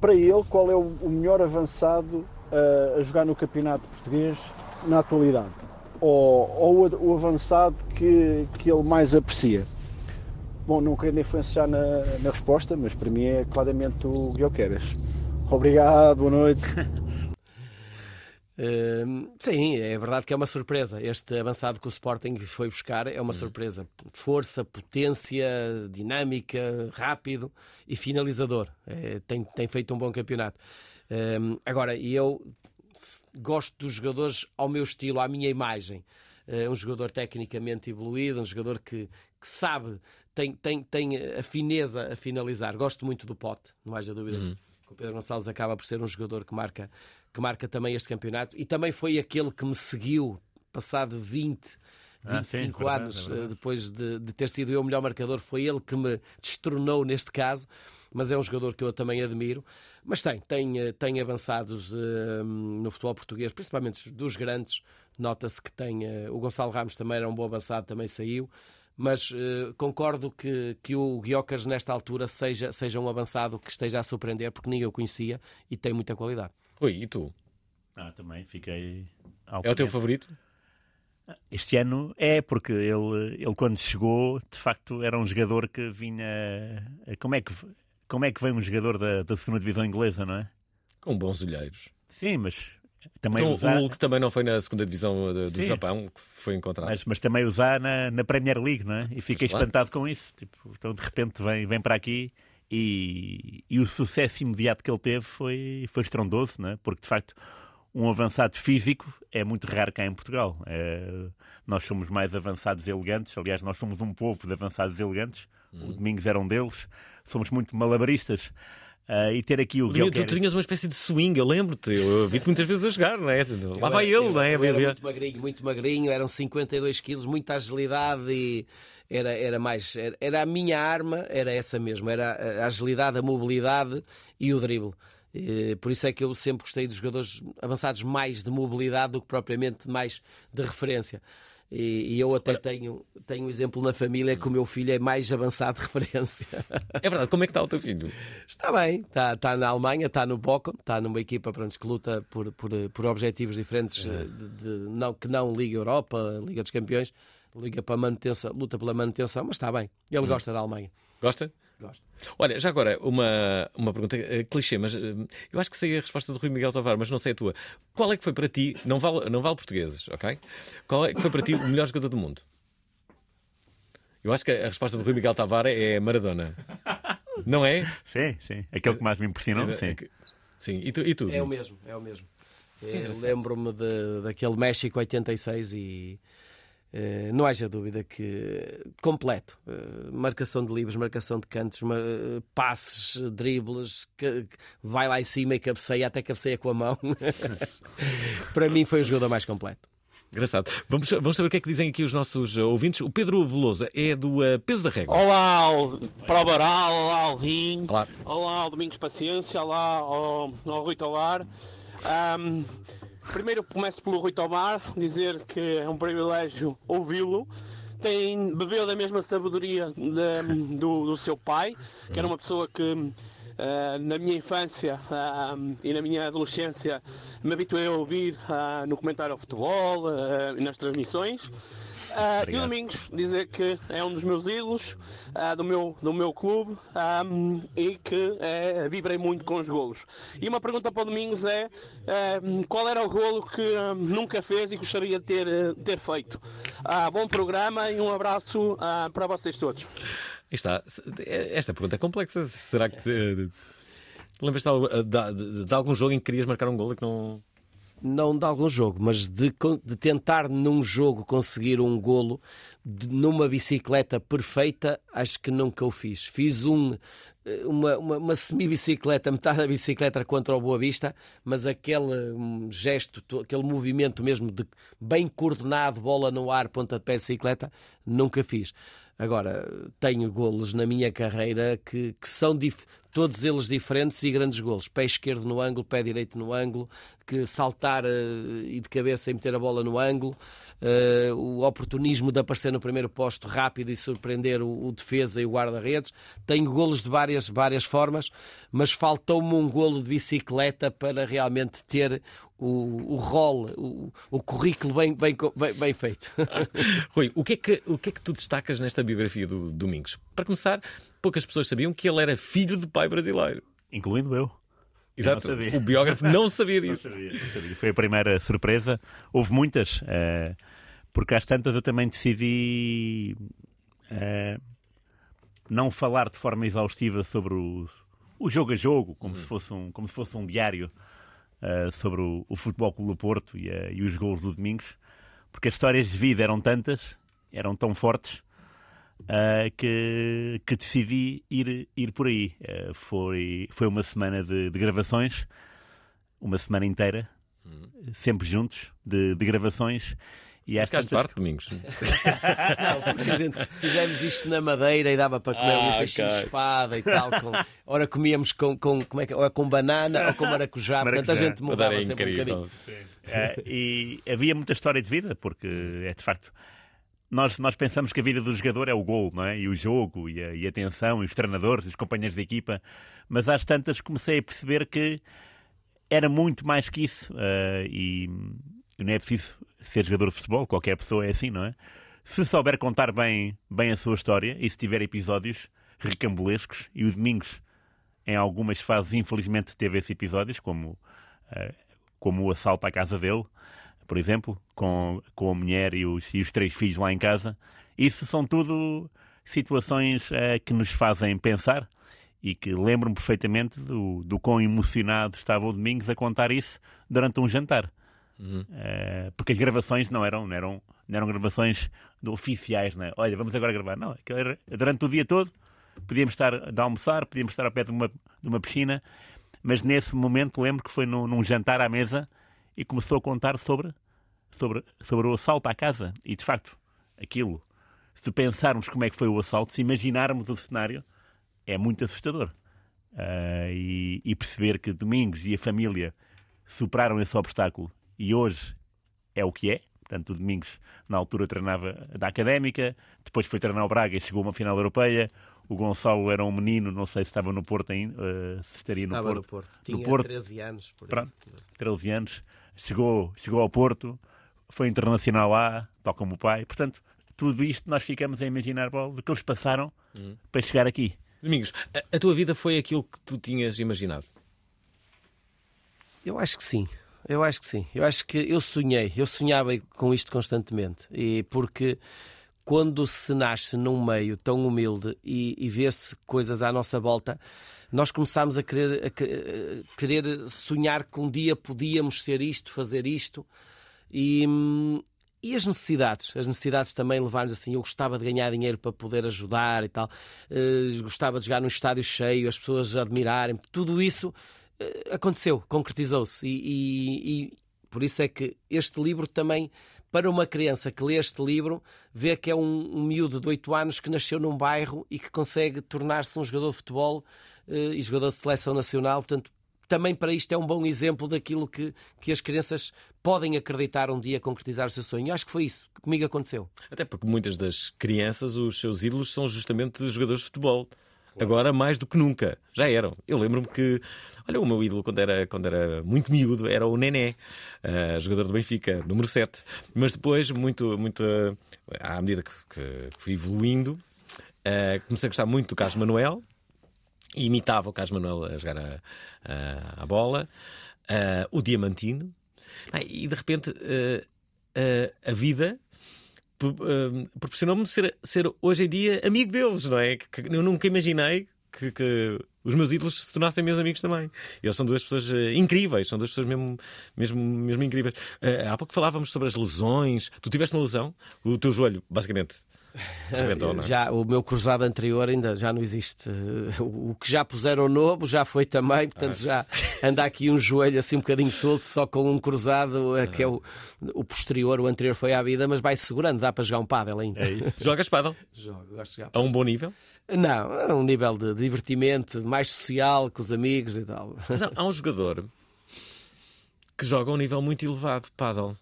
para ele, qual é o, o melhor avançado uh, a jogar no campeonato português na atualidade? Ou, ou o, avançado que, que ele mais aprecia? Bom, não querendo influenciar na, na resposta, mas para mim é claramente o Guilherme Obrigado, boa noite. Uh, [LAUGHS] sim, é verdade que é uma surpresa. Este avançado que o Sporting foi buscar é uma uhum. surpresa. Força, potência, dinâmica, rápido e finalizador. É, tem, tem feito um bom campeonato. Uh, agora, eu gosto dos jogadores ao meu estilo, à minha imagem. Uh, um jogador tecnicamente evoluído, um jogador que, que sabe, tem, tem, tem a fineza a finalizar. Gosto muito do Pote, não haja dúvida. Uhum. O Pedro Gonçalves acaba por ser um jogador que marca, que marca também este campeonato e também foi aquele que me seguiu passado 20, 25 ah, sim, anos é depois de, de, ter sido eu o melhor marcador. Foi ele que me destronou neste caso, mas é um jogador que eu também admiro. Mas tem, tem, eh, tem avançados uh, no futebol português, principalmente dos grandes. Nota-se que tem. Uh, o Gonçalo Ramos também era um bom avançado, também saiu mas uh, concordo que, que o Guiocas, nesta altura, seja, seja um avançado que esteja a surpreender, porque ninguém o conhecia e tem muita qualidade. Rui, e tu? Ah, também fiquei. É o teu favorito? Este ano é, porque ele, ele quando chegou, de facto, era um jogador que vinha. Como é que, como é que vem um jogador da, da segunda divisão inglesa, não é? Com bons olheiros. Sim, mas também então, usar... O Hulk também não foi na segunda divisão do Sim, Japão que foi encontrado. Mas, mas também usar na, na, Premier League, não é? E fiquei espantado com isso. Tipo, então de repente vem, vem para aqui e, e o sucesso imediato que ele teve foi, foi estrondoso, não é? Porque de facto um avançado físico é muito raro cá em Portugal. É, nós somos mais avançados elegantes, aliás, nós somos um povo de avançados elegantes. Hum. O Domingos era um deles. Somos muito malabaristas. Uh, e ter aqui o Tu, tu tinhas uma espécie de swing, eu lembro-te, eu vi-te muitas vezes a jogar, não é? Lá vai ele, não é? Eu era muito magrinho, muito magrinho, eram 52 quilos, muita agilidade e era, era mais. Era, era, a minha arma, era essa mesmo, era a agilidade, a mobilidade e o drible. Por isso é que eu sempre gostei dos jogadores avançados mais de mobilidade do que propriamente mais de referência. E, eu até tenho, tenho um exemplo na família que o meu filho é mais avançado de referência. É verdade, como é que está o teu filho? Está bem, está, está na Alemanha, está no Bochum, está numa equipa pronto, que luta por, por, por objetivos diferentes é. de, de, não, que não Liga Europa, Liga dos Campeões, Liga para manutenção, luta pela manutenção, mas está bem. Ele hum. gosta da Alemanha. Gosta? Gosto. Olha, já agora, uma, uma pergunta uh, clichê, mas uh, eu acho que sei a resposta do Rui Miguel Tovar, mas não sei a tua. Qual é que foi para ti, não vale, não vale portugueses, ok? Qual é que foi para ti o melhor jogador do mundo? Eu acho que a resposta do Rui Miguel Tavares é Maradona. Não é? Sim, sim. Aquele que mais me impressionou, é, sim. É sim, e tu? E tu é o mesmo, é o mesmo. Lembro-me daquele México 86 e não haja dúvida que completo. Eh, marcação de livros, marcação de cantos, eh, passes, dribles, vai lá em cima e cabeceia, até cabeceia com a mão. [LAUGHS] Para mim foi o jogador mais completo. Engraçado. Vamos, vamos saber o que é que dizem aqui os nossos ouvintes. O Pedro Veloso é do uh, Peso da Régua. Olá, ao Prova Oral, olá ao Rim, olá. olá ao Domingos Paciência, olá ao, ao Rui Tolar. Um, Primeiro começo pelo Rui Tomar, dizer que é um privilégio ouvi-lo. Tem, bebeu da mesma sabedoria de, do, do seu pai, que era uma pessoa que Uh, na minha infância uh, e na minha adolescência me habituei a ouvir uh, no comentário ao futebol e nas transmissões. Uh, e o Domingos dizer que é um dos meus ídolos uh, do, meu, do meu clube um, e que é, vibrei muito com os golos. E uma pergunta para o Domingos é uh, qual era o golo que nunca fez e gostaria de ter, ter feito? bom programa e um abraço para vocês todos. Está. Esta pergunta é complexa. Será que te, lembras-te de, de, de, algum jogo em que querias marcar um golo e que não não de algum jogo, mas de, de tentar num jogo conseguir um golo numa bicicleta perfeita, acho que nunca o fiz. Fiz um uma, uma, uma semi-bicicleta, metade da bicicleta contra o Boa Vista, mas aquele um, gesto, aquele movimento mesmo de bem coordenado, bola no ar, ponta de pé de bicicleta, nunca fiz. Agora, tenho golos na minha carreira que, que são todos eles diferentes e grandes golos. Pé esquerdo no ângulo, pé direito no ângulo, que saltar uh, e de cabeça e meter a bola no ângulo. Uh, o oportunismo de aparecer no primeiro posto rápido e surpreender o, o defesa e o guarda-redes. Tenho golos de várias, várias formas, mas faltou-me um golo de bicicleta para realmente ter o, o rol, o, o currículo bem, bem, bem, bem feito. [LAUGHS] Rui, o que, é que, o que é que tu destacas nesta biografia do Domingos? Para começar, poucas pessoas sabiam que ele era filho de pai brasileiro. Incluindo eu. Exato. O biógrafo não sabia [LAUGHS] disso. Não sabia, não sabia. Foi a primeira surpresa. Houve muitas, uh, porque às tantas eu também decidi uh, não falar de forma exaustiva sobre o, o jogo a jogo, como, uhum. se, fosse um, como se fosse um diário uh, sobre o, o, Futebol Clube do Porto e, e os gols do Domingos, porque as histórias de vida eram tantas, eram tão fortes, uh, que, que decidi ir, ir por aí. Uh, foi, foi uma semana de, de, gravações, uma semana inteira, hum. sempre juntos, de, de gravações. E às tantas... parte, Domingos. [LAUGHS] não, porque a gente fizemos isto na Madeira e dava para comer ah, um peixinho okay. de espada e tal. Com... Ora comíamos com, com, como é que, ou com banana ou com maracujá. maracujá. Portanto, a gente mudava sempre incrível. um bocadinho. Uh, e havia muita história de vida, porque é de facto nós, nós pensamos que a vida do jogador é o gol, não é? E o jogo, e a, e a tensão, e os treinadores, os companheiros de equipa. Mas às tantas comecei a perceber que era muito mais que isso. Uh, e não é preciso ser jogador de futebol, qualquer pessoa é assim, não é? Se souber contar bem, bem a sua história e se tiver episódios recambulescos, e o Domingos, em algumas fases, infelizmente, teve esses episódios, como, uh, como o assalto à casa dele, por exemplo, com, com a mulher e os, e os três filhos lá em casa. Isso são tudo situações uh, que nos fazem pensar e que lembro-me perfeitamente do, do quão emocionado estava o Domingos a contar isso durante um jantar. Uhum. Uh, porque as gravações não eram, não eram, não eram gravações oficiais, não é? Olha, vamos agora gravar. Não, era, durante o dia todo podíamos estar a almoçar, podíamos estar ao pé de uma, de uma piscina, mas nesse momento lembro que foi num, num jantar à mesa e começou a contar sobre, sobre, sobre o assalto à casa. E de facto, aquilo, se pensarmos como é que foi o assalto, se imaginarmos o cenário, é muito assustador. Uh, e, e, perceber que Domingos e a família superaram esse obstáculo e hoje é o que é. Portanto, o Domingos, na altura, treinava da académica, depois foi treinar o Braga e chegou a uma final europeia. O Gonçalo era um menino, não sei se estava no Porto ainda, uh, se estaria no estava Porto. no Porto. Tinha no Porto. 13 anos. Por Pronto, 13 anos chegou, chegou ao Porto, foi internacional lá, tal como o pai. Portanto, tudo isto nós ficamos a imaginar do que eles passaram hum. para chegar aqui. Domingos, a, a, tua vida foi aquilo que tu tinhas imaginado? Eu acho que sim. Eu acho que sim. Eu acho que eu sonhei. Eu sonhava com isto constantemente. E porque quando se nasce num meio tão humilde e, e vê-se coisas à nossa volta, nós começámos a querer, a querer sonhar que um dia podíamos ser isto, fazer isto. E, e as necessidades? As necessidades também levaram-nos assim. Eu gostava de ganhar dinheiro para poder ajudar e tal. Uh, gostava de jogar num estádio cheio, as pessoas admirarem. Tudo isso uh, aconteceu, concretizou-se. E, e, e, por isso é que este livro também, para uma criança que lê este livro, vê que é um, um miúdo de 8 anos que nasceu num bairro e que consegue tornar-se um jogador de futebol e jogador de seleção nacional. Portanto, também para isto é um bom exemplo daquilo que, que as crianças podem acreditar um dia concretizar o seu sonho. Eu acho que foi isso que comigo aconteceu. Até porque muitas das crianças, os seus ídolos são justamente jogadores de futebol. Agora, mais do que nunca. Já eram. Eu lembro-me que, olha, o meu ídolo, quando era, quando era muito miúdo, era o Nené, uh, jogador do Benfica, número 7. Mas depois, muito, muito uh, à medida que, que fui evoluindo, uh, comecei a gostar muito do Carlos Manuel, imitava o Carlos Manuel a jogar a, a, a bola, uh, o Diamantino, e de repente uh, a vida proporcionou-me ser, ser hoje em dia amigo deles, não é? Que eu nunca imaginei que, que os meus ídolos se tornassem meus amigos também. Eles são duas pessoas uh, incríveis, são duas pessoas mesmo, mesmo, mesmo incríveis. Uh, há pouco falávamos sobre as lesões. Tu tiveste uma lesão, o teu joelho, basicamente. Rebentou, [LAUGHS] é? já o meu cruzado anterior ainda já não existe. O que já puseram novo já foi também, portanto ah. já anda aqui um joelho assim um bocadinho solto, só com um cruzado que é o, o posterior, o anterior foi à vida, mas vai segurando, dá para jogar um pádel ainda. É Jogas [LAUGHS] pádel? Jogo, gosto de jogar. A um bom nível? Não, a um nível de divertimento, mais social, com os amigos e tal. Mas há, um jogador que joga a um nível muito elevado de paddle,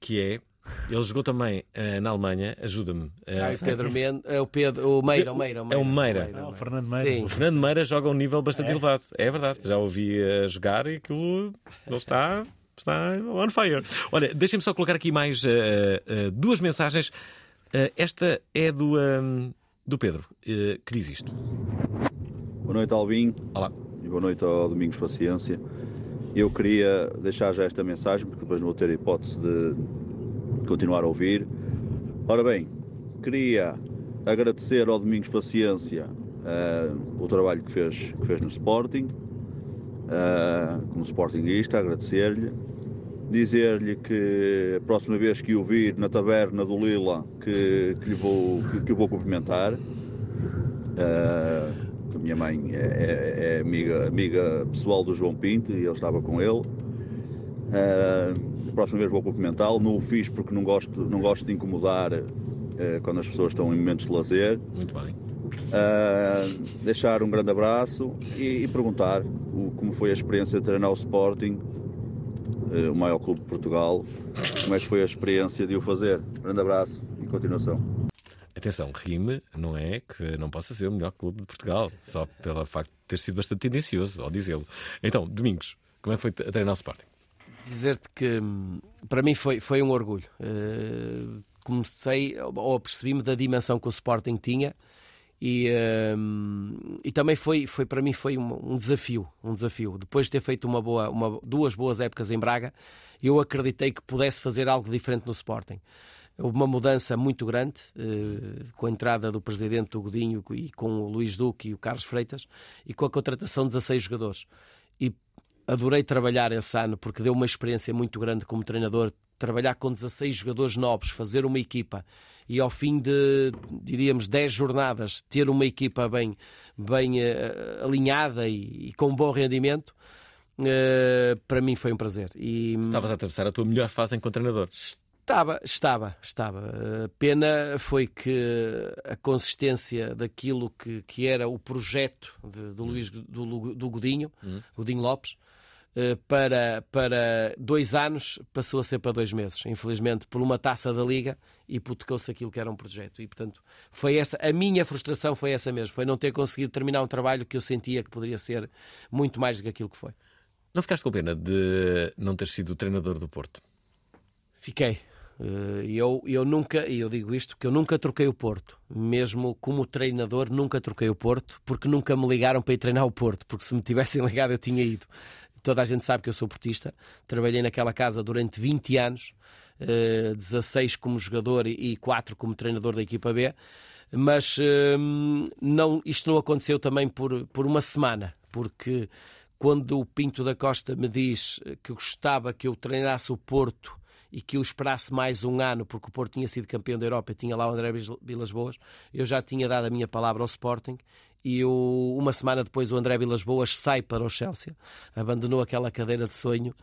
que é ele jogou também uh, na Alemanha, ajuda-me. Uh, ah, Pedro Men é o Pedro, o Meira, o Meira, o Meira. É o Meira. Meira. Ah, o Fernando Meira. Sim. O Fernando Meira joga a um nível bastante é. elevado. É verdade. Já ouvi uh, jogar e aquilo ele está, está on fire. Olha, deixem-me só colocar aqui mais duas mensagens. esta é do, um, do Pedro, que diz isto. Boa noite, Alvin. Olá. E boa noite ao Domingos Paciência. Eu queria deixar já esta mensagem, porque depois não vou ter a hipótese de continuar a ouvir. Ora bem, queria agradecer ao Domingos Paciência uh, o trabalho que fez, que fez no Sporting, uh, como Sportingista, agradecer-lhe. Dizer-lhe que a próxima vez que o vir na taberna do Lila, que, que, lhe vou, que, que vou cumprimentar. Uh, a minha mãe é, é, é, amiga, amiga pessoal do João Pinto e ele estava com ele. Uh, próxima vez vou cumprimentá-lo. Não o fiz porque não gosto, não gosto de incomodar uh, quando as pessoas estão em momentos de lazer. Muito bem. Uh, deixar um grande abraço e, e perguntar o, como foi a experiência de treinar o Sporting, uh, o maior clube de Portugal. Como é que foi a experiência de o fazer? Grande abraço e continuação. Atenção, rime não é que não possa ser o melhor clube de Portugal, só pelo facto de ter sido bastante tendencioso ao dizê-lo. Então, Domingos, como é que foi a treinar o Sporting? Dizer-te que hum, para mim foi, foi um orgulho. Uh, comecei ou apercebi-me da dimensão que o Sporting tinha e, um, e também foi, foi para mim foi um, um, desafio, um desafio. Depois de ter feito uma boa, uma, duas boas épocas em Braga, eu acreditei que pudesse fazer algo diferente no Sporting. Houve uma mudança muito grande uh, com a entrada do presidente do Godinho e com o Luís Duque e o Carlos Freitas e com a contratação de 16 jogadores. E adorei trabalhar esse ano porque deu uma experiência muito grande como treinador. Trabalhar com 16 jogadores novos, fazer uma equipa e ao fim de, diríamos, 10 jornadas, ter uma equipa bem, bem uh, alinhada e, e, com bom rendimento, uh, para mim foi um prazer. E, Estavas a atravessar a tua melhor fase enquanto treinador. Estava, estava, estava. A pena foi que a consistência daquilo que, que era o projeto de, do Luís do, do Godinho, uhum. Godinho Lopes, eh, para, para dois anos passou a ser para dois meses, infelizmente, por uma taça da Liga hipotecou-se aquilo que era um projeto. E, portanto, foi essa, a minha frustração foi essa mesmo, foi não ter conseguido terminar um trabalho que eu sentia que poderia ser muito mais do que aquilo que foi. Não ficaste com pena de não ter sido treinador do Porto? Fiquei. Eh, eu, eu nunca, e eu digo isto, que eu nunca troquei o Porto. Mesmo como treinador, nunca troquei o Porto, porque nunca me ligaram para ir treinar o Porto, porque se me tivessem [LAUGHS] ligado eu tinha ido. Toda a gente sabe que eu sou portista. Trabalhei naquela casa durante 20 anos, 16 eh, como jogador e 4 como treinador da equipa B. Mas ehm, não, isto não aconteceu também por, por uma semana, porque quando o Pinto da Costa me diz que gostava que eu treinasse o Porto e que eu esperasse mais um ano, porque o Porto tinha sido campeão da Europa tinha lá o André Vilas Boas, eu já tinha dado a minha palavra ao Sporting e uma semana depois o André Vilas Boas sai para o Chelsea, abandonou aquela cadeira de sonho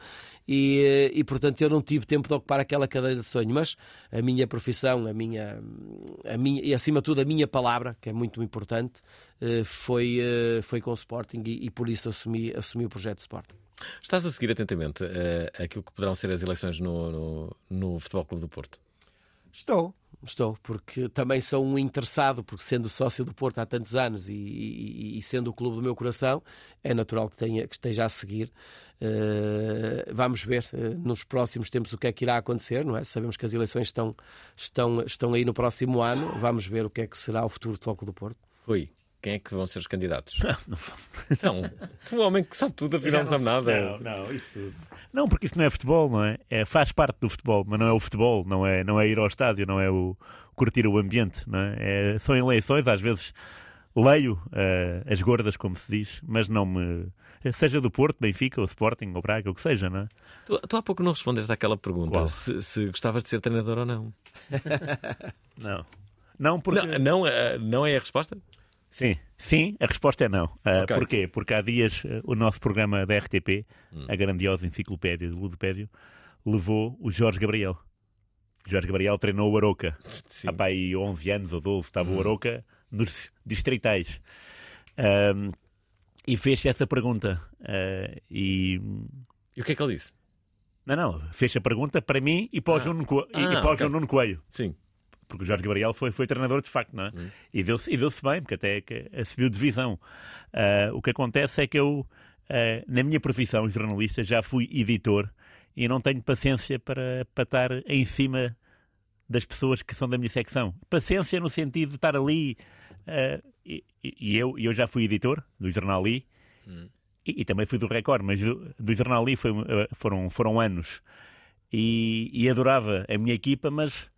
e, e portanto eu não tive tempo de ocupar aquela cadeira de sonho, mas a minha profissão, a minha, a minha e acima de tudo a minha palavra, que é muito importante, eh, foi, eh, foi com o Sporting e, e por isso assumi, assumi o projeto Sporting. Estás a seguir atentamente uh, aquilo que poderão ser as eleições no, no, no Futebol Clube do Porto? Estou, estou, porque também sou um interessado, porque sendo sócio do Porto há tantos anos e, e, e sendo o clube do meu coração, é natural que, tenha, que esteja a seguir. Uh, vamos ver uh, nos próximos tempos o que é que irá acontecer, não é? Sabemos que as eleições estão, estão, estão aí no próximo ano, vamos ver o que é que será o futuro do Futebol do Porto. Rui, quem é que vão ser os candidatos? [LAUGHS] Não, não. tu é um homem que sabe tudo, afinal não, sabe nada. Não, não, isso. Não, porque isso não é futebol, não é? é? Faz parte do futebol, mas não é o futebol, não é, não é ir ao estádio, não é o curtir o ambiente, não é? é são eleições, às vezes leio uh, as gordas, como se diz, mas não me. Seja do Porto, Benfica, ou Sporting, ou Braga, o que seja, não é? Tu, tu há pouco não respondeste àquela pergunta se, se, gostavas de ser treinador ou não. [LAUGHS] não. Não, porque. Não, não, uh, não é a resposta? Sim, sim, a resposta é não. Uh, okay. Porquê? Porque há dias uh, o nosso programa da RTP, hum. a grandiosa enciclopédia do Ludopédio, levou o Jorge Gabriel. O Jorge Gabriel treinou o Aroca. Sim. Há pá, aí 11 anos ou 12 estava hum. o Aroca nos distritais. Um, e fez essa pergunta. Uh, e... e o que é que ele disse? Não, não, fez a pergunta para mim e para o, ah. João, Co... ah, e, para okay. o João Nuno Coelho. Sim. Porque o Jorge Gabriel foi, foi treinador de facto, não é? Hum. E deu-se deu bem, porque até que subiu divisão. Uh, o que acontece é que eu, uh, na minha profissão jornalista, já fui editor e não tenho paciência para, para estar em cima das pessoas que são da minha secção. Paciência no sentido de estar ali. Uh, e, e, eu, eu já fui editor do Jornal Li hum. e, e, também fui do Record, mas do, do Jornal Li foi, foram, foram anos. E, e adorava a minha equipa, mas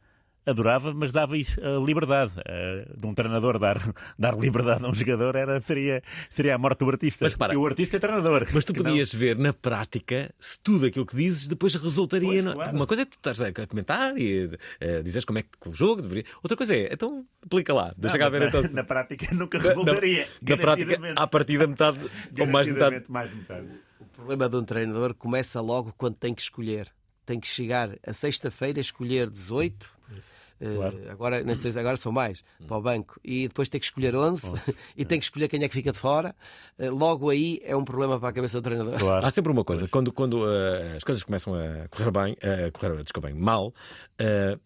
adorava, mas dava a liberdade. Uh, de um treinador dar, [LAUGHS] dar liberdade a um jogador era, seria, seria a morte do artista. Mas, para, e o artista é treinador. Mas tu podias não... ver na prática se tudo aquilo que dizes depois resultaria. Pois, claro. Uma coisa é tu estás a comentar e uh, dizes como é que o jogo deveria. Outra coisa é, então aplica lá. Deixa não, cá ver na, então. Na prática [LAUGHS] nunca resultaria. Na, na [LAUGHS] prática, à partida metade ou mais metade. mais metade. O problema de um treinador começa logo quando tem que escolher. Tem que chegar a sexta-feira, escolher 18 Claro. Uh, agora, não sei, agora são mais para o banco e depois tem que escolher 11 [LAUGHS] e tem que escolher quem é que fica de fora. Uh, logo aí é um problema para a cabeça do treinador. Claro. Há sempre uma coisa: quando, quando uh, as coisas começam a correr bem, a correr desculpa, bem, mal,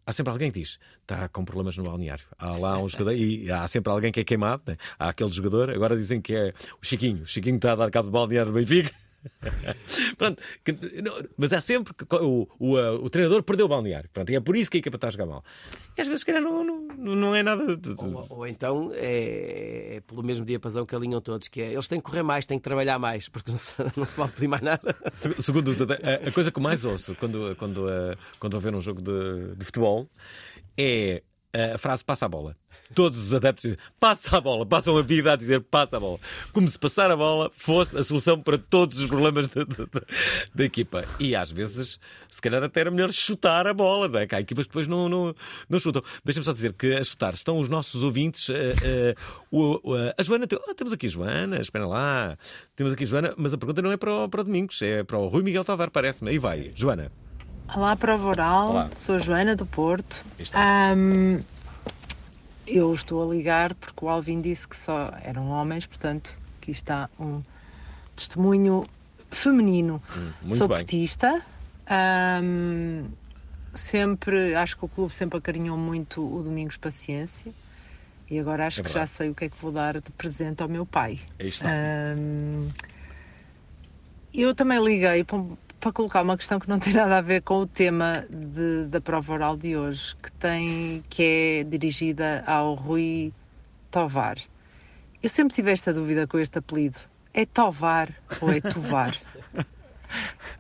há sempre alguém que diz está com problemas no balneário. Há lá um [LAUGHS] jogador e há sempre alguém que é queimado. Né? Há aquele jogador, agora dizem que é o Chiquinho. O Chiquinho está a dar cabo do balneário do Benfica. [LAUGHS] Pronto, que, não, mas há sempre que o, o, o, treinador perdeu o balneário. Pronto, e é por isso que a equipa está a jogar mal. E às vezes, se calhar, não, não, não é nada. De... Ou, ou, então é, é, pelo mesmo diapasão que alinham todos, que é eles têm que correr mais, têm que trabalhar mais, porque não se, não se pode pedir mais nada. Segundo a, a coisa que mais ouço quando, quando, quando houver um jogo de, de futebol é a frase passa a bola. Todos os adeptos dizem passa a bola, passam a vida a dizer passa a bola. Como se passar a bola fosse a solução para todos os problemas da, da, da equipa. E às vezes, se calhar até era melhor chutar a bola, não é? Que há equipas que depois não, não, não chutam. Deixa-me só dizer que a chutar estão os nossos ouvintes. Uh, uh, uh, a Joana, oh, temos aqui Joana, espera lá. Temos aqui Joana, mas a pergunta não é para o, para o Domingos, é para o Rui Miguel Tovar, parece-me. Aí vai, Joana. Olá, Prova Oral. Olá. Sou a Joana do Porto. Um, eu estou a ligar porque o Alvin disse que só eram homens, portanto, aqui está um testemunho feminino. Hum, Sou bem. portista. Um, sempre, acho que o clube sempre acarinhou muito o Domingos Paciência. E agora acho é que já sei o que é que vou dar de presente ao meu pai. Aí está. Um, eu também liguei para, para colocar uma questão que não tem nada a ver com o tema de, da prova oral de hoje, que, tem, que é dirigida ao Rui Tovar. Eu sempre tive esta dúvida com este apelido. É Tovar ou é Tovar? [LAUGHS]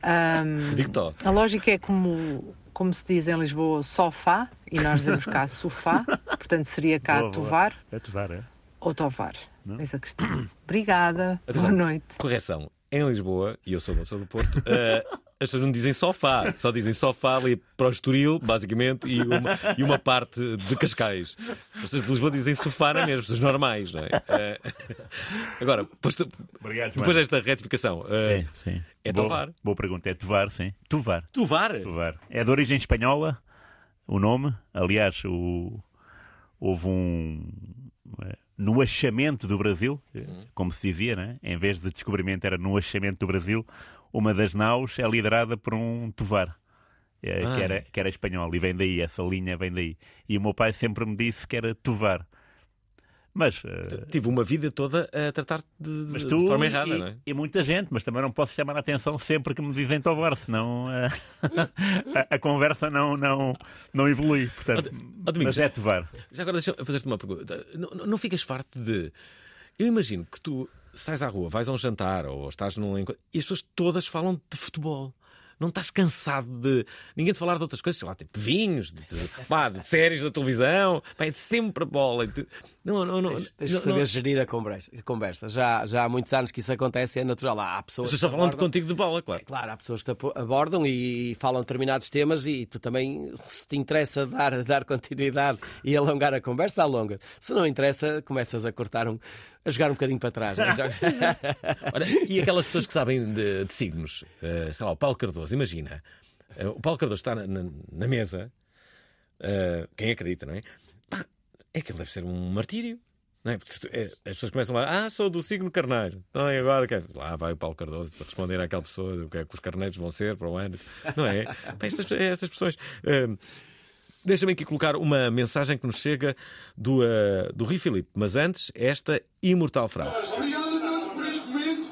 Um, Digo A lógica é como, como se diz em Lisboa, sofá, e nós dizemos cá sofá, portanto seria cá boa, Tovar. Boa. É Tovar, é? Ou Tovar. Não? Eis a questão. Obrigada. Atenção. Boa noite. Correção em Lisboa, e eu sou uma pessoa do Porto, uh, [LAUGHS] as pessoas não dizem sofá, só dizem sofá ali para o Estoril, basicamente, e uma, e uma parte de Cascais. As pessoas de Lisboa dizem sofá na mesma, pessoas normais, não é? Uh, agora, depois, Obrigado, depois desta retificação, uh, sim, sim. é boa, Tovar. Boa pergunta, é Tovar, sim. Tovar. Tovar? Tovar. É de origem espanhola, o nome. Aliás, o... houve um no achamento do Brasil, como se dizia, né? em vez de descobrimento era no achamento do Brasil, uma das naus é liderada por um tovar. Ah. que, era, que era espanhol e vem daí, essa linha vem daí. E o meu pai sempre me disse que era tovar. Mas. Uh... Tive uma vida toda a tratar de, de, tu, de forma errada, e, não é? E muita gente, mas também não posso chamar a atenção sempre que me dizem tovar, senão uh, [LAUGHS] a, a, conversa não, não, não evolui. Portanto, oh, oh, mas é tovar. Já agora deixa-me fazer-te uma pergunta. Não, não ficas farto de. Eu imagino que tu sais à rua, vais a um jantar ou estás num. E as pessoas todas falam de futebol. não estás cansado de ninguém te falar de outras coisas, sei lá, tipo vinhos, de, de, pá, de séries da televisão, pá, é de sempre a bola. Não, não, não. Tens, tens que saber não... gerir a conversa. A conversa. Já, já há muitos anos que isso acontece, é natural. Há pessoas. Vocês estão falando contigo de bola, claro. É, claro, há pessoas que te abordam e falam determinados temas e tu também, se te interessa dar, [LAUGHS] dar continuidade e alongar a conversa, alonga. Se não interessa, começas a cortar um, a jogar um bocadinho para trás. Né? [LAUGHS] Ora, e aquelas pessoas que sabem de, de signos, uh, sei lá, o Paulo Cardoso, imagina, uh, o Paulo Cardoso está na, na, na mesa, uh, quem acredita, não é? É que ele deve ser um martírio. Não é? é? As pessoas começam lá, ah, sou do signo carneiro. Então e agora quer... lá vai o Paulo Cardoso responder àquela pessoa o que é que os carneiros vão ser para o ano. Não é? [LAUGHS] estas, estas pessoas. Uh, Deixa-me aqui colocar uma mensagem que nos chega do, uh, do Rui Filipe, mas antes, esta imortal frase. Obrigado a todos por este momento.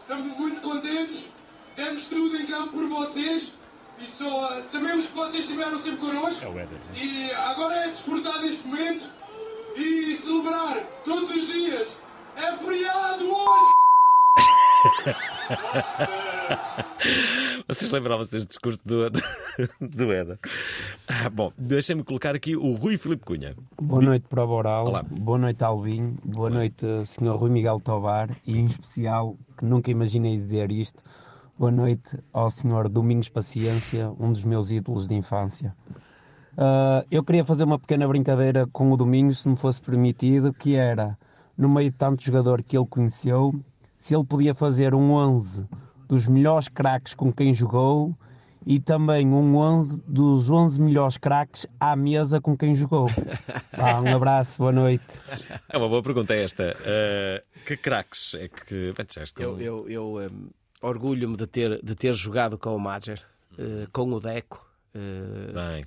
Estamos muito contentes. Demos tudo em campo por vocês. E só sabemos que vocês estiveram sempre connosco. É né? E agora é desfrutar deste momento e celebrar todos os dias. É feriado hoje! [LAUGHS] Vocês lembravam-se deste discurso do, do Eda? Ah, bom, deixem-me colocar aqui o Rui Filipe Cunha. Boa noite para o Boral. Olá. Boa noite, Alvin. Boa noite, Sr. Rui Miguel Tovar. E em especial, que nunca imaginei dizer isto, boa noite ao Sr. Domingos Paciência, um dos meus ídolos de infância. Uh, eu queria fazer uma pequena brincadeira com o Domingos, se me fosse permitido, que era, no meio de tanto jogador que ele conheceu, se ele podia fazer um 11 dos melhores craques com quem jogou e também um 11 dos 11 melhores craques à mesa com quem jogou. [LAUGHS] Ah, um abraço, boa noite. É uma boa pergunta esta. Uh, que craques é que. Eu, eu, eu um, orgulho-me de ter, de ter jogado com o Major, uh, com o Deco. Uh.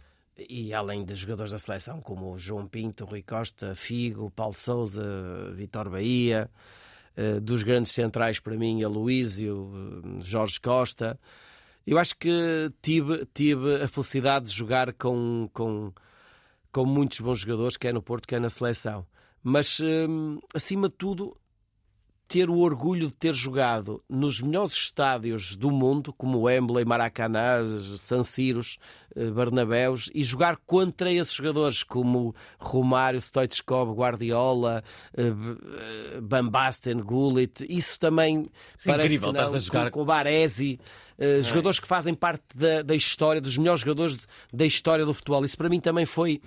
E além de jogadores da seleção como João Pinto, Rui Costa, Figo, Paulo Souza, Vitor Bahia, eh, dos grandes centrais para mim, Aloísio, eh, Jorge Costa. Eu acho que tive, tive a felicidade de jogar com, com, com muitos bons jogadores, quer no Porto, quer na seleção. Mas, eh, acima de tudo, ter o orgulho de ter jogado nos melhores estádios do mundo, como Wembley, Maracanã, San Siros, eh, Bernabéus, e jogar contra esses jogadores como Romário, Stoichkov, Guardiola, eh, Van Basten, Gullit, isso também Sim, parece incrível, que não, a jogar... com, com Baresi, uh, jogadores que fazem parte da, da história, dos melhores jogadores da história do futebol. Isso para mim também foi...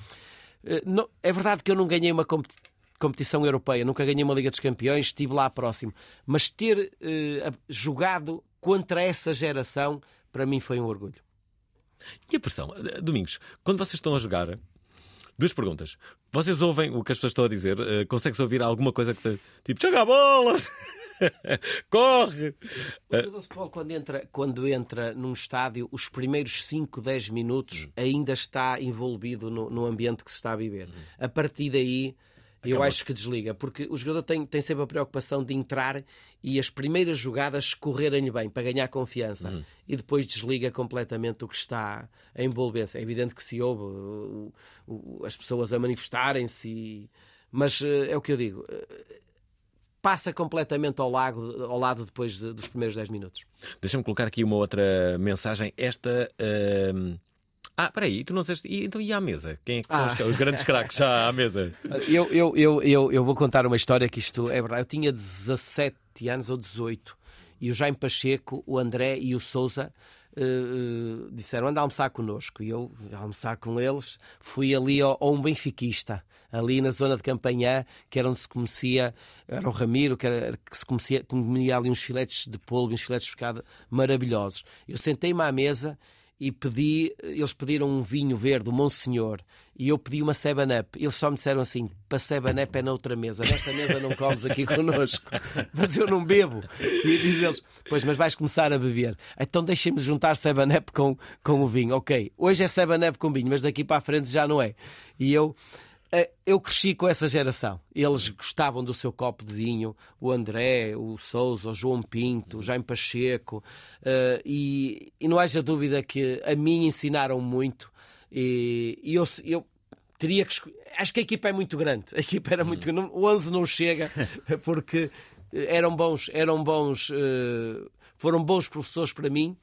Uh, é verdade que eu não ganhei uma competição competição europeia, nunca ganhei uma Liga dos Campeões, estive lá próximo. Mas ter uh, jogado contra essa geração, para mim foi um orgulho. E a pressão? Eh, Domingos, quando vocês estão a jogar, duas perguntas. Vocês ouvem o que as pessoas estão a dizer? Uh, Consegues ouvir alguma coisa que te... tipo, joga a bola! [LAUGHS] Corre! O jogador de futebol, quando entra, quando entra num estádio, os primeiros 5, 10 minutos hum. ainda está envolvido no, no, ambiente que se está a viver. A partir daí eu acho que desliga, porque o jogador tem, tem sempre a preocupação de entrar e as primeiras jogadas correrem-lhe bem para ganhar confiança uhum. e depois desliga completamente o que está a envolvência. É evidente que se ouve uh, as pessoas a manifestarem-se, mas uh, é o que eu digo. Passa completamente ao, lago, ao lado depois de, dos primeiros 10 minutos. Deixa-me colocar aqui uma outra mensagem. Esta. Uh ah, peraí, tu não disseste. E, então e à mesa? Quem é que são ah. os, os, grandes craques já à mesa? [LAUGHS] Eu, eu, eu, eu, eu vou contar uma história que isto é verdade. Eu tinha 17 anos ou 18 e o Jaime Pacheco, o André e o Souza uh, disseram anda a almoçar connosco. E eu, almoçar com eles, fui ali ao, ao um benfiquista, ali na zona de Campanhã, que era onde se conhecia, era o Ramiro, que, era, que se conhecia, comia ali uns filetes de polvo, uns filetes de pescado maravilhosos. Eu sentei-me à mesa e pedi, eles pediram um vinho verde, o Monsenhor, e eu pedi uma Seven Up. Eles só me disseram assim: para Seven Up é na outra mesa, nesta mesa não comes aqui [LAUGHS] connosco, mas eu não bebo. E diz eles: Pois, mas vais começar a beber. Então deixem-me juntar Seven Up com, com o vinho. Ok, hoje é Seven Up com vinho, mas daqui para a frente já não é. E eu eu cresci com essa geração. Eles gostavam do seu copo de vinho, o André, o Souza, o João Pinto, o Jaime Pacheco, uh, e, e, não haja dúvida que a mim ensinaram muito. E, e eu, eu, teria que. Acho que a equipa é muito grande. A equipa era muito grande. O 11 não chega, [LAUGHS] porque eram bons, eram bons, uh, foram bons professores para mim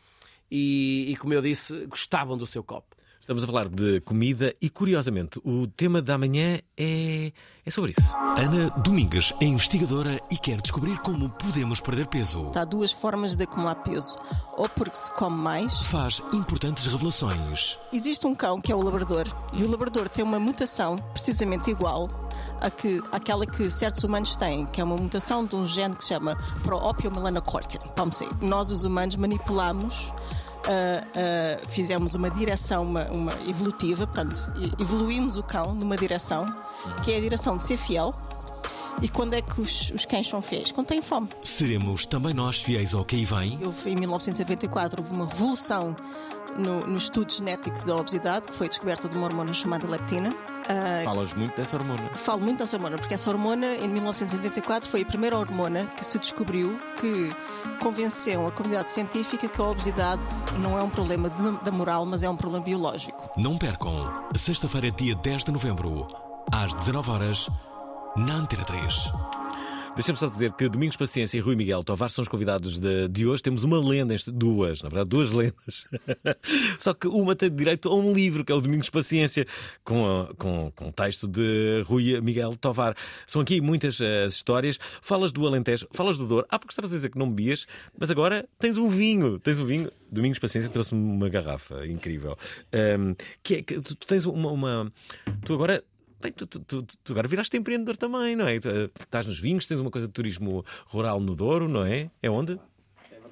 e, e, como eu disse, gostavam do seu copo. Estamos a falar de comida e, curiosamente, o tema da manhã é, é sobre isso. Ana Domingues é investigadora e quer descobrir como podemos perder peso. Há duas formas de acumular peso. Ou porque se come mais. Faz importantes revelações. Existe um cão que é o labrador. E o labrador tem uma mutação precisamente igual a que, àquela que certos humanos têm, que é uma mutação de um gene que se chama Pro-Opiomelanocortin. Vamos Nós, os humanos, manipulamos uh, uh, fizemos uma direção uma, uma evolutiva, portanto, evoluímos o cão numa direção, que é a direção de ser fiel. E quando é que os, os cães são fiéis? Quando têm fome. Seremos também nós fiéis ao que aí vem? Houve, em 1994 houve uma revolução no, no, estudo genético da obesidade, que foi descoberta de uma hormona chamada leptina. Uh, Falas muito dessa hormona? Falo muito dessa hormona, porque essa hormona, em 1994, foi a primeira hormona que se descobriu que convenceu a comunidade científica que a obesidade não é um problema de, da moral, mas é um problema biológico. Não percam, sexta-feira, dia 10 de novembro, às 19 horas, na Antena 3. Deixa-me só dizer que Domingos Paciência e Rui Miguel Tovar são os convidados de, de hoje. Temos uma lenda, duas, na verdade, duas lendas. [LAUGHS] só que uma tem direito a um livro, que é o Domingos Paciência, com, com, com texto de Rui Miguel Tovar. São aqui muitas uh, histórias. Falas do Alentejo, falas do Dor. Ah, porque estavas a dizer que não bebias, mas agora tens um vinho. Tens um vinho. Domingos Paciência trouxe-me uma garrafa incrível. Um, que é que tu tens uma, uma. Tu agora Bem, tu, tu, tu, tu, agora viraste empreendedor também, não é? Estás nos vinhos, tens uma coisa de turismo rural no Douro, não é? É onde?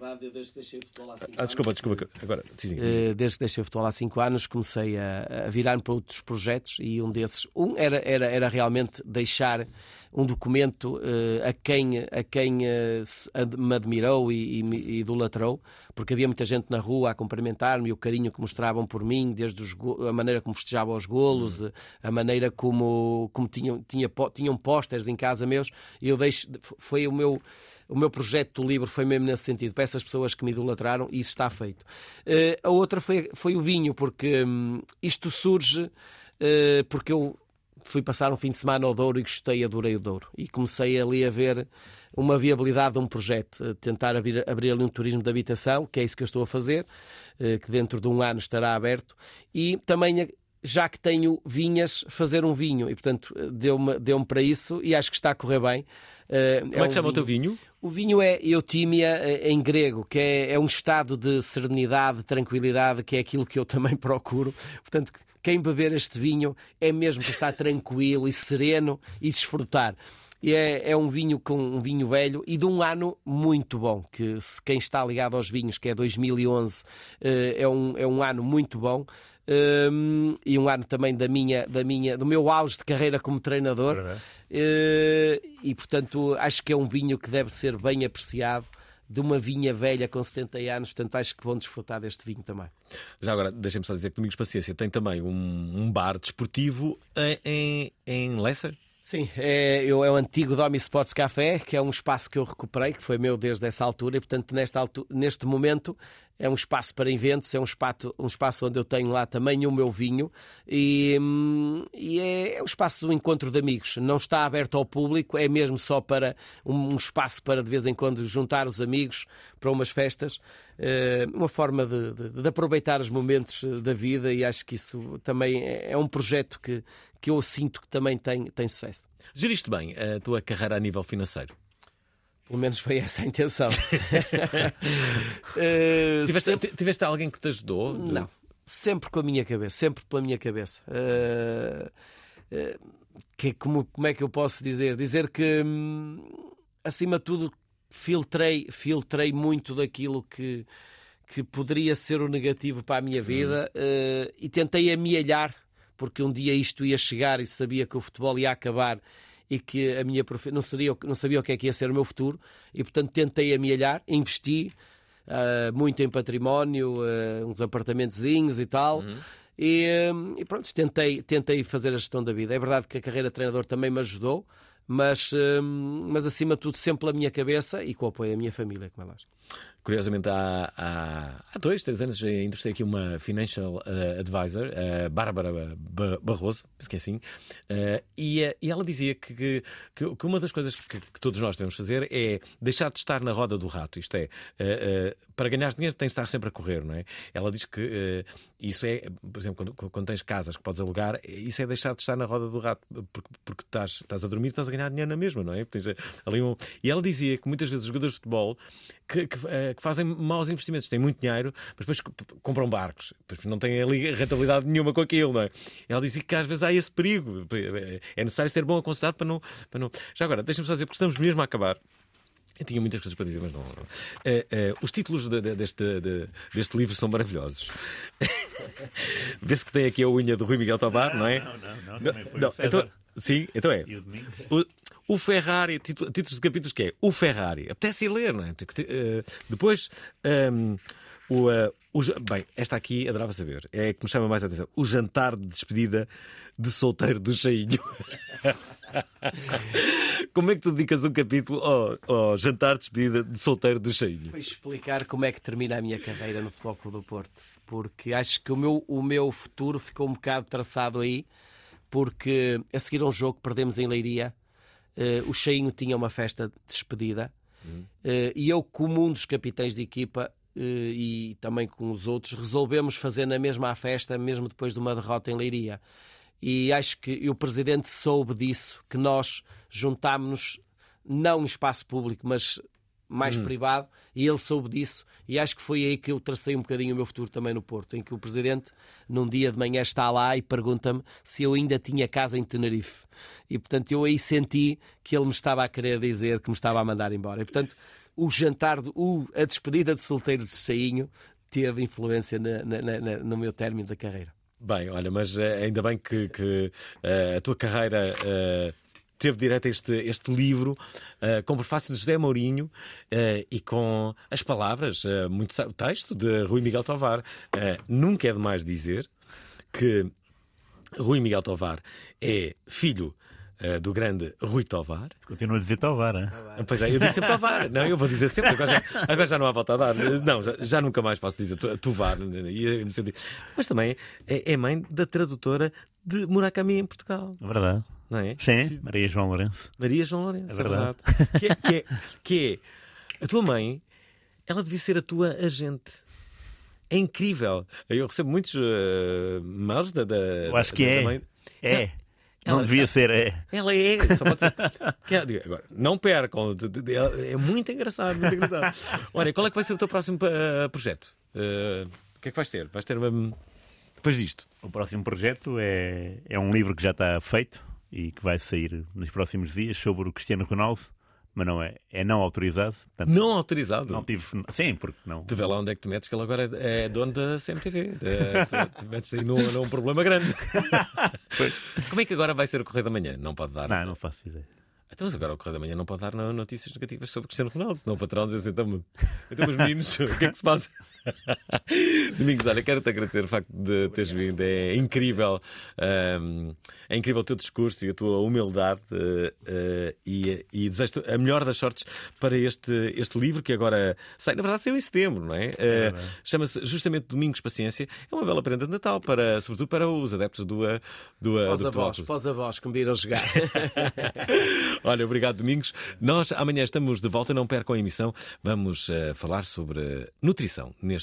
Verdade, eu desde que deixei o futebol há 5 ah, desculpa, desculpa. Agora, sim, sim. Uh, desde que deixei o futebol há 5 anos, comecei a, a virar-me para outros projetos e um desses, um era, era, era realmente deixar um documento uh, a quem, a quem uh, me admirou e, e me idolatrou, porque havia muita gente na rua a cumprimentar-me, o carinho que mostravam por mim, desde os, a maneira como festejavam os golos, uhum. a maneira como, como tinham, tinha, tinham pósteres em casa meus, e eu deixo, foi o meu o meu projeto do livro foi mesmo nesse sentido, para essas pessoas que me idolatraram, e isso está feito. Uh, a outra foi, foi o vinho, porque um, isto surge uh, porque eu fui passar um fim de semana ao Douro e gostei, adorei o Douro. E comecei ali a ver uma viabilidade de um projeto, tentar abrir, abrir ali um turismo de habitação, que é isso que eu estou a fazer, eh, que dentro de um ano estará aberto, e também já que tenho vinhas, fazer um vinho. E, portanto, deu-me deu para isso e acho que está a correr bem. Uh, Como é, é que um chama vinho... o teu vinho? O vinho é eutímia eh, em grego, que é, é um estado de serenidade, tranquilidade, que é aquilo que eu também [LAUGHS] procuro. Portanto, quem beber este vinho é mesmo que está tranquilo e sereno e desfrutar. E é, é, um vinho com um vinho velho e de um ano muito bom. Que se quem está ligado aos vinhos, que é 2011, eh, é um, é um ano muito bom. Um, e um ano também da minha, da minha, do meu auge de carreira como treinador. Uh, e portanto acho que é um vinho que deve ser bem apreciado de uma vinha velha com 70 anos, portanto acho que vão desfrutar deste vinho também. Já agora, deixem-me só dizer que Domingos Paciência tem também um, um bar desportivo em, em, em Leicester. Sim, é, eu, é o antigo Domi Sports Café, que é um espaço que eu recuperei, que foi meu desde essa altura, e portanto, nesta altura, neste momento, é um espaço para eventos, é um espaço, um espaço onde eu tenho lá também o meu vinho e, e é, é, um espaço de encontro de amigos. Não está aberto ao público, é mesmo só para um, um espaço para de vez em quando juntar os amigos para umas festas. Uh, uma forma de, de, de, aproveitar os momentos eh, da vida e acho que isso também é, é um projeto que, que eu sinto que também tem, tem sucesso. Geriste bem a tua carreira a nível financeiro? Pelo menos foi essa a intenção. uh, [LAUGHS] tiveste, sempre... tiveste, alguém que te ajudou? Não. Sempre com a minha cabeça. Sempre pela minha cabeça. Uh, uh, que, como, como é que eu posso dizer? Dizer que, hum, acima de tudo, filtrei, filtrei muito daquilo que, que poderia ser o negativo para a minha vida hum. e tentei amealhar, porque um dia isto ia chegar e sabia que o futebol ia acabar e que a minha prof... não, seria, não sabia o que é que ia ser o meu futuro e, portanto, tentei amealhar, investi uh, muito em património, uh, uns apartamentozinhos e tal. Uhum. E, e, pronto, tentei, tentei fazer a gestão da vida. É verdade que a carreira de treinador também me ajudou, mas, mas acima de tudo sempre pela minha cabeça e com o apoio da minha família, como é lógico. Curiosamente, há, há, há dois, três anos entrevistei aqui uma financial uh, advisor, a Bárbara Barroso, penso que é assim, uh, e, e, ela dizia que, que, que, uma das coisas que, que, todos nós devemos fazer é deixar de estar na roda do rato. Isto é, para ganhar dinheiro tens de estar sempre a correr, não é? Ela diz que isso é, por exemplo, quando, quando, tens casas que podes alugar, isso é deixar de estar na roda do rato, porque, porque estás, estás a dormir, estás a ganhar dinheiro na mesma, não é? Tens ali um... E ela dizia que muitas vezes os jogadores de futebol que, que, eh, que, fazem maus investimentos, têm muito dinheiro, mas depois compram barcos, depois não têm ali rentabilidade nenhuma com aquilo, não é? Ela dizia que às vezes há esse perigo, é necessário ser bom aconselhado para não. Para não... Já agora, deixa-me só dizer, porque estamos mesmo a acabar. Eu tinha muitas coisas para dizer, mas não. Uh, uh, os títulos de, de, deste, de, deste livro são maravilhosos. [LAUGHS] Vê-se que tem aqui a unha do Rui Miguel Tobar, não, não é? Não, não, não. não, não então, sim, então é. O, o, Ferrari, títulos de capítulos que é O Ferrari. Apetece ler, não é? Uh, depois. Um, o, o, bem, esta aqui adorava saber. É que me chama mais a atenção. O jantar de despedida de solteiro do Cheinho. [LAUGHS] como é que tu dedicas um capítulo ao, ao jantar de despedida de solteiro do Cheinho? Vou explicar como é que termina a minha carreira no Futebol do Porto. Porque acho que o meu, o meu futuro ficou um bocado traçado aí. Porque a seguir a um jogo que perdemos em Leiria, uh, o Cheinho tinha uma festa de despedida. Uh, e eu, como um dos capitães de equipa, uh, e também com os outros, resolvemos fazer na mesma festa, mesmo depois de uma derrota em Leiria e acho que o Presidente soube disso, que nós juntámos-nos não em espaço público, mas mais hum. privado, e ele soube disso, e acho que foi aí que eu tracei um bocadinho o meu futuro também no Porto, em que o Presidente, num dia de manhã, está lá e pergunta-me se eu ainda tinha casa em Tenerife. E, portanto, eu aí senti que ele me estava a querer dizer que me estava a mandar embora. E, portanto, o jantar, o, a despedida de solteiro de Sainho teve influência na, na, na, no meu término da carreira. Bem, olha, mas uh, ainda bem que, que uh, a tua carreira uh, teve direito a este, este livro uh, com o prefácio de José Mourinho e com as palavras, muito o texto de Rui Miguel Tovar. nunca é demais dizer que Rui Miguel Tovar é filho uh, do grande Rui Tovar. Continua a dizer Tovar, hein? Pois é, eu digo sempre Tovar. Não, eu vou dizer sempre. Agora já, agora já não há volta a dar. Não, já, já nunca mais posso dizer Tovar. Mas também é, é mãe da tradutora de Murakami em Portugal. Verdade. Não é? Sim, Maria João Lourenço. Maria João Lourenço, é verdade. É verdade. que, é, que, é, que é, a tua mãe, ela devia ser a tua agente. É incrível. Eu recebo muitos uh, mails da, da. Eu acho que da, é. Mãe. É. Não devia ser, é. Ela é, só pode ser. [LAUGHS] Agora, não percam, é muito engraçado, muito engraçado. Olha, qual é que vai ser o teu próximo uh, projeto? Uh, o que é que vais ter? Vais ter uma... depois disto? O próximo projeto é, é um livro que já está feito e que vai sair nos próximos dias sobre o Cristiano Ronaldo mas não é, é não autorizado. Portanto, não autorizado? Não tive, sim, porque não. Tu vê lá onde é que te metes, que ele agora é, é dono da CMTV. Te, te metes aí num, num problema grande. [LAUGHS] Como é que agora vai ser o Correio da Manhã? Não pode dar? Não, não faço ideia. Então, mas agora o Correio da Manhã não pode dar notícias negativas sobre Cristiano Ronaldo, senão o patrão diz assim, então, então os meninos, o que é que se passa? [LAUGHS] Domingos, olha, quero-te agradecer o facto de teres vindo. É incrível, um, é incrível o teu discurso e a tua humildade. Uh, uh, e, e desejo a melhor das sortes para este, este livro que agora sai. Na verdade, saiu em setembro, não é? Uh, Chama-se justamente Domingos Paciência. É uma bela prenda de Natal, para, sobretudo para os adeptos do, do, pós-avós, pós-avós que me viram jogar. [LAUGHS] olha, obrigado, Domingos. Nós amanhã estamos de volta, não percam a emissão. Vamos falar sobre nutrição neste,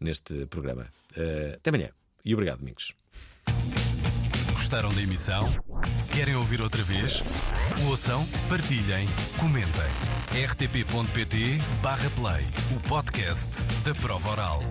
neste programa. Uh, até amanhã e obrigado, Domingos. Gostaram da emissão? Querem ouvir outra vez? Ouçam, partilhem, comentem. rtp.pt/play o podcast da prova oral.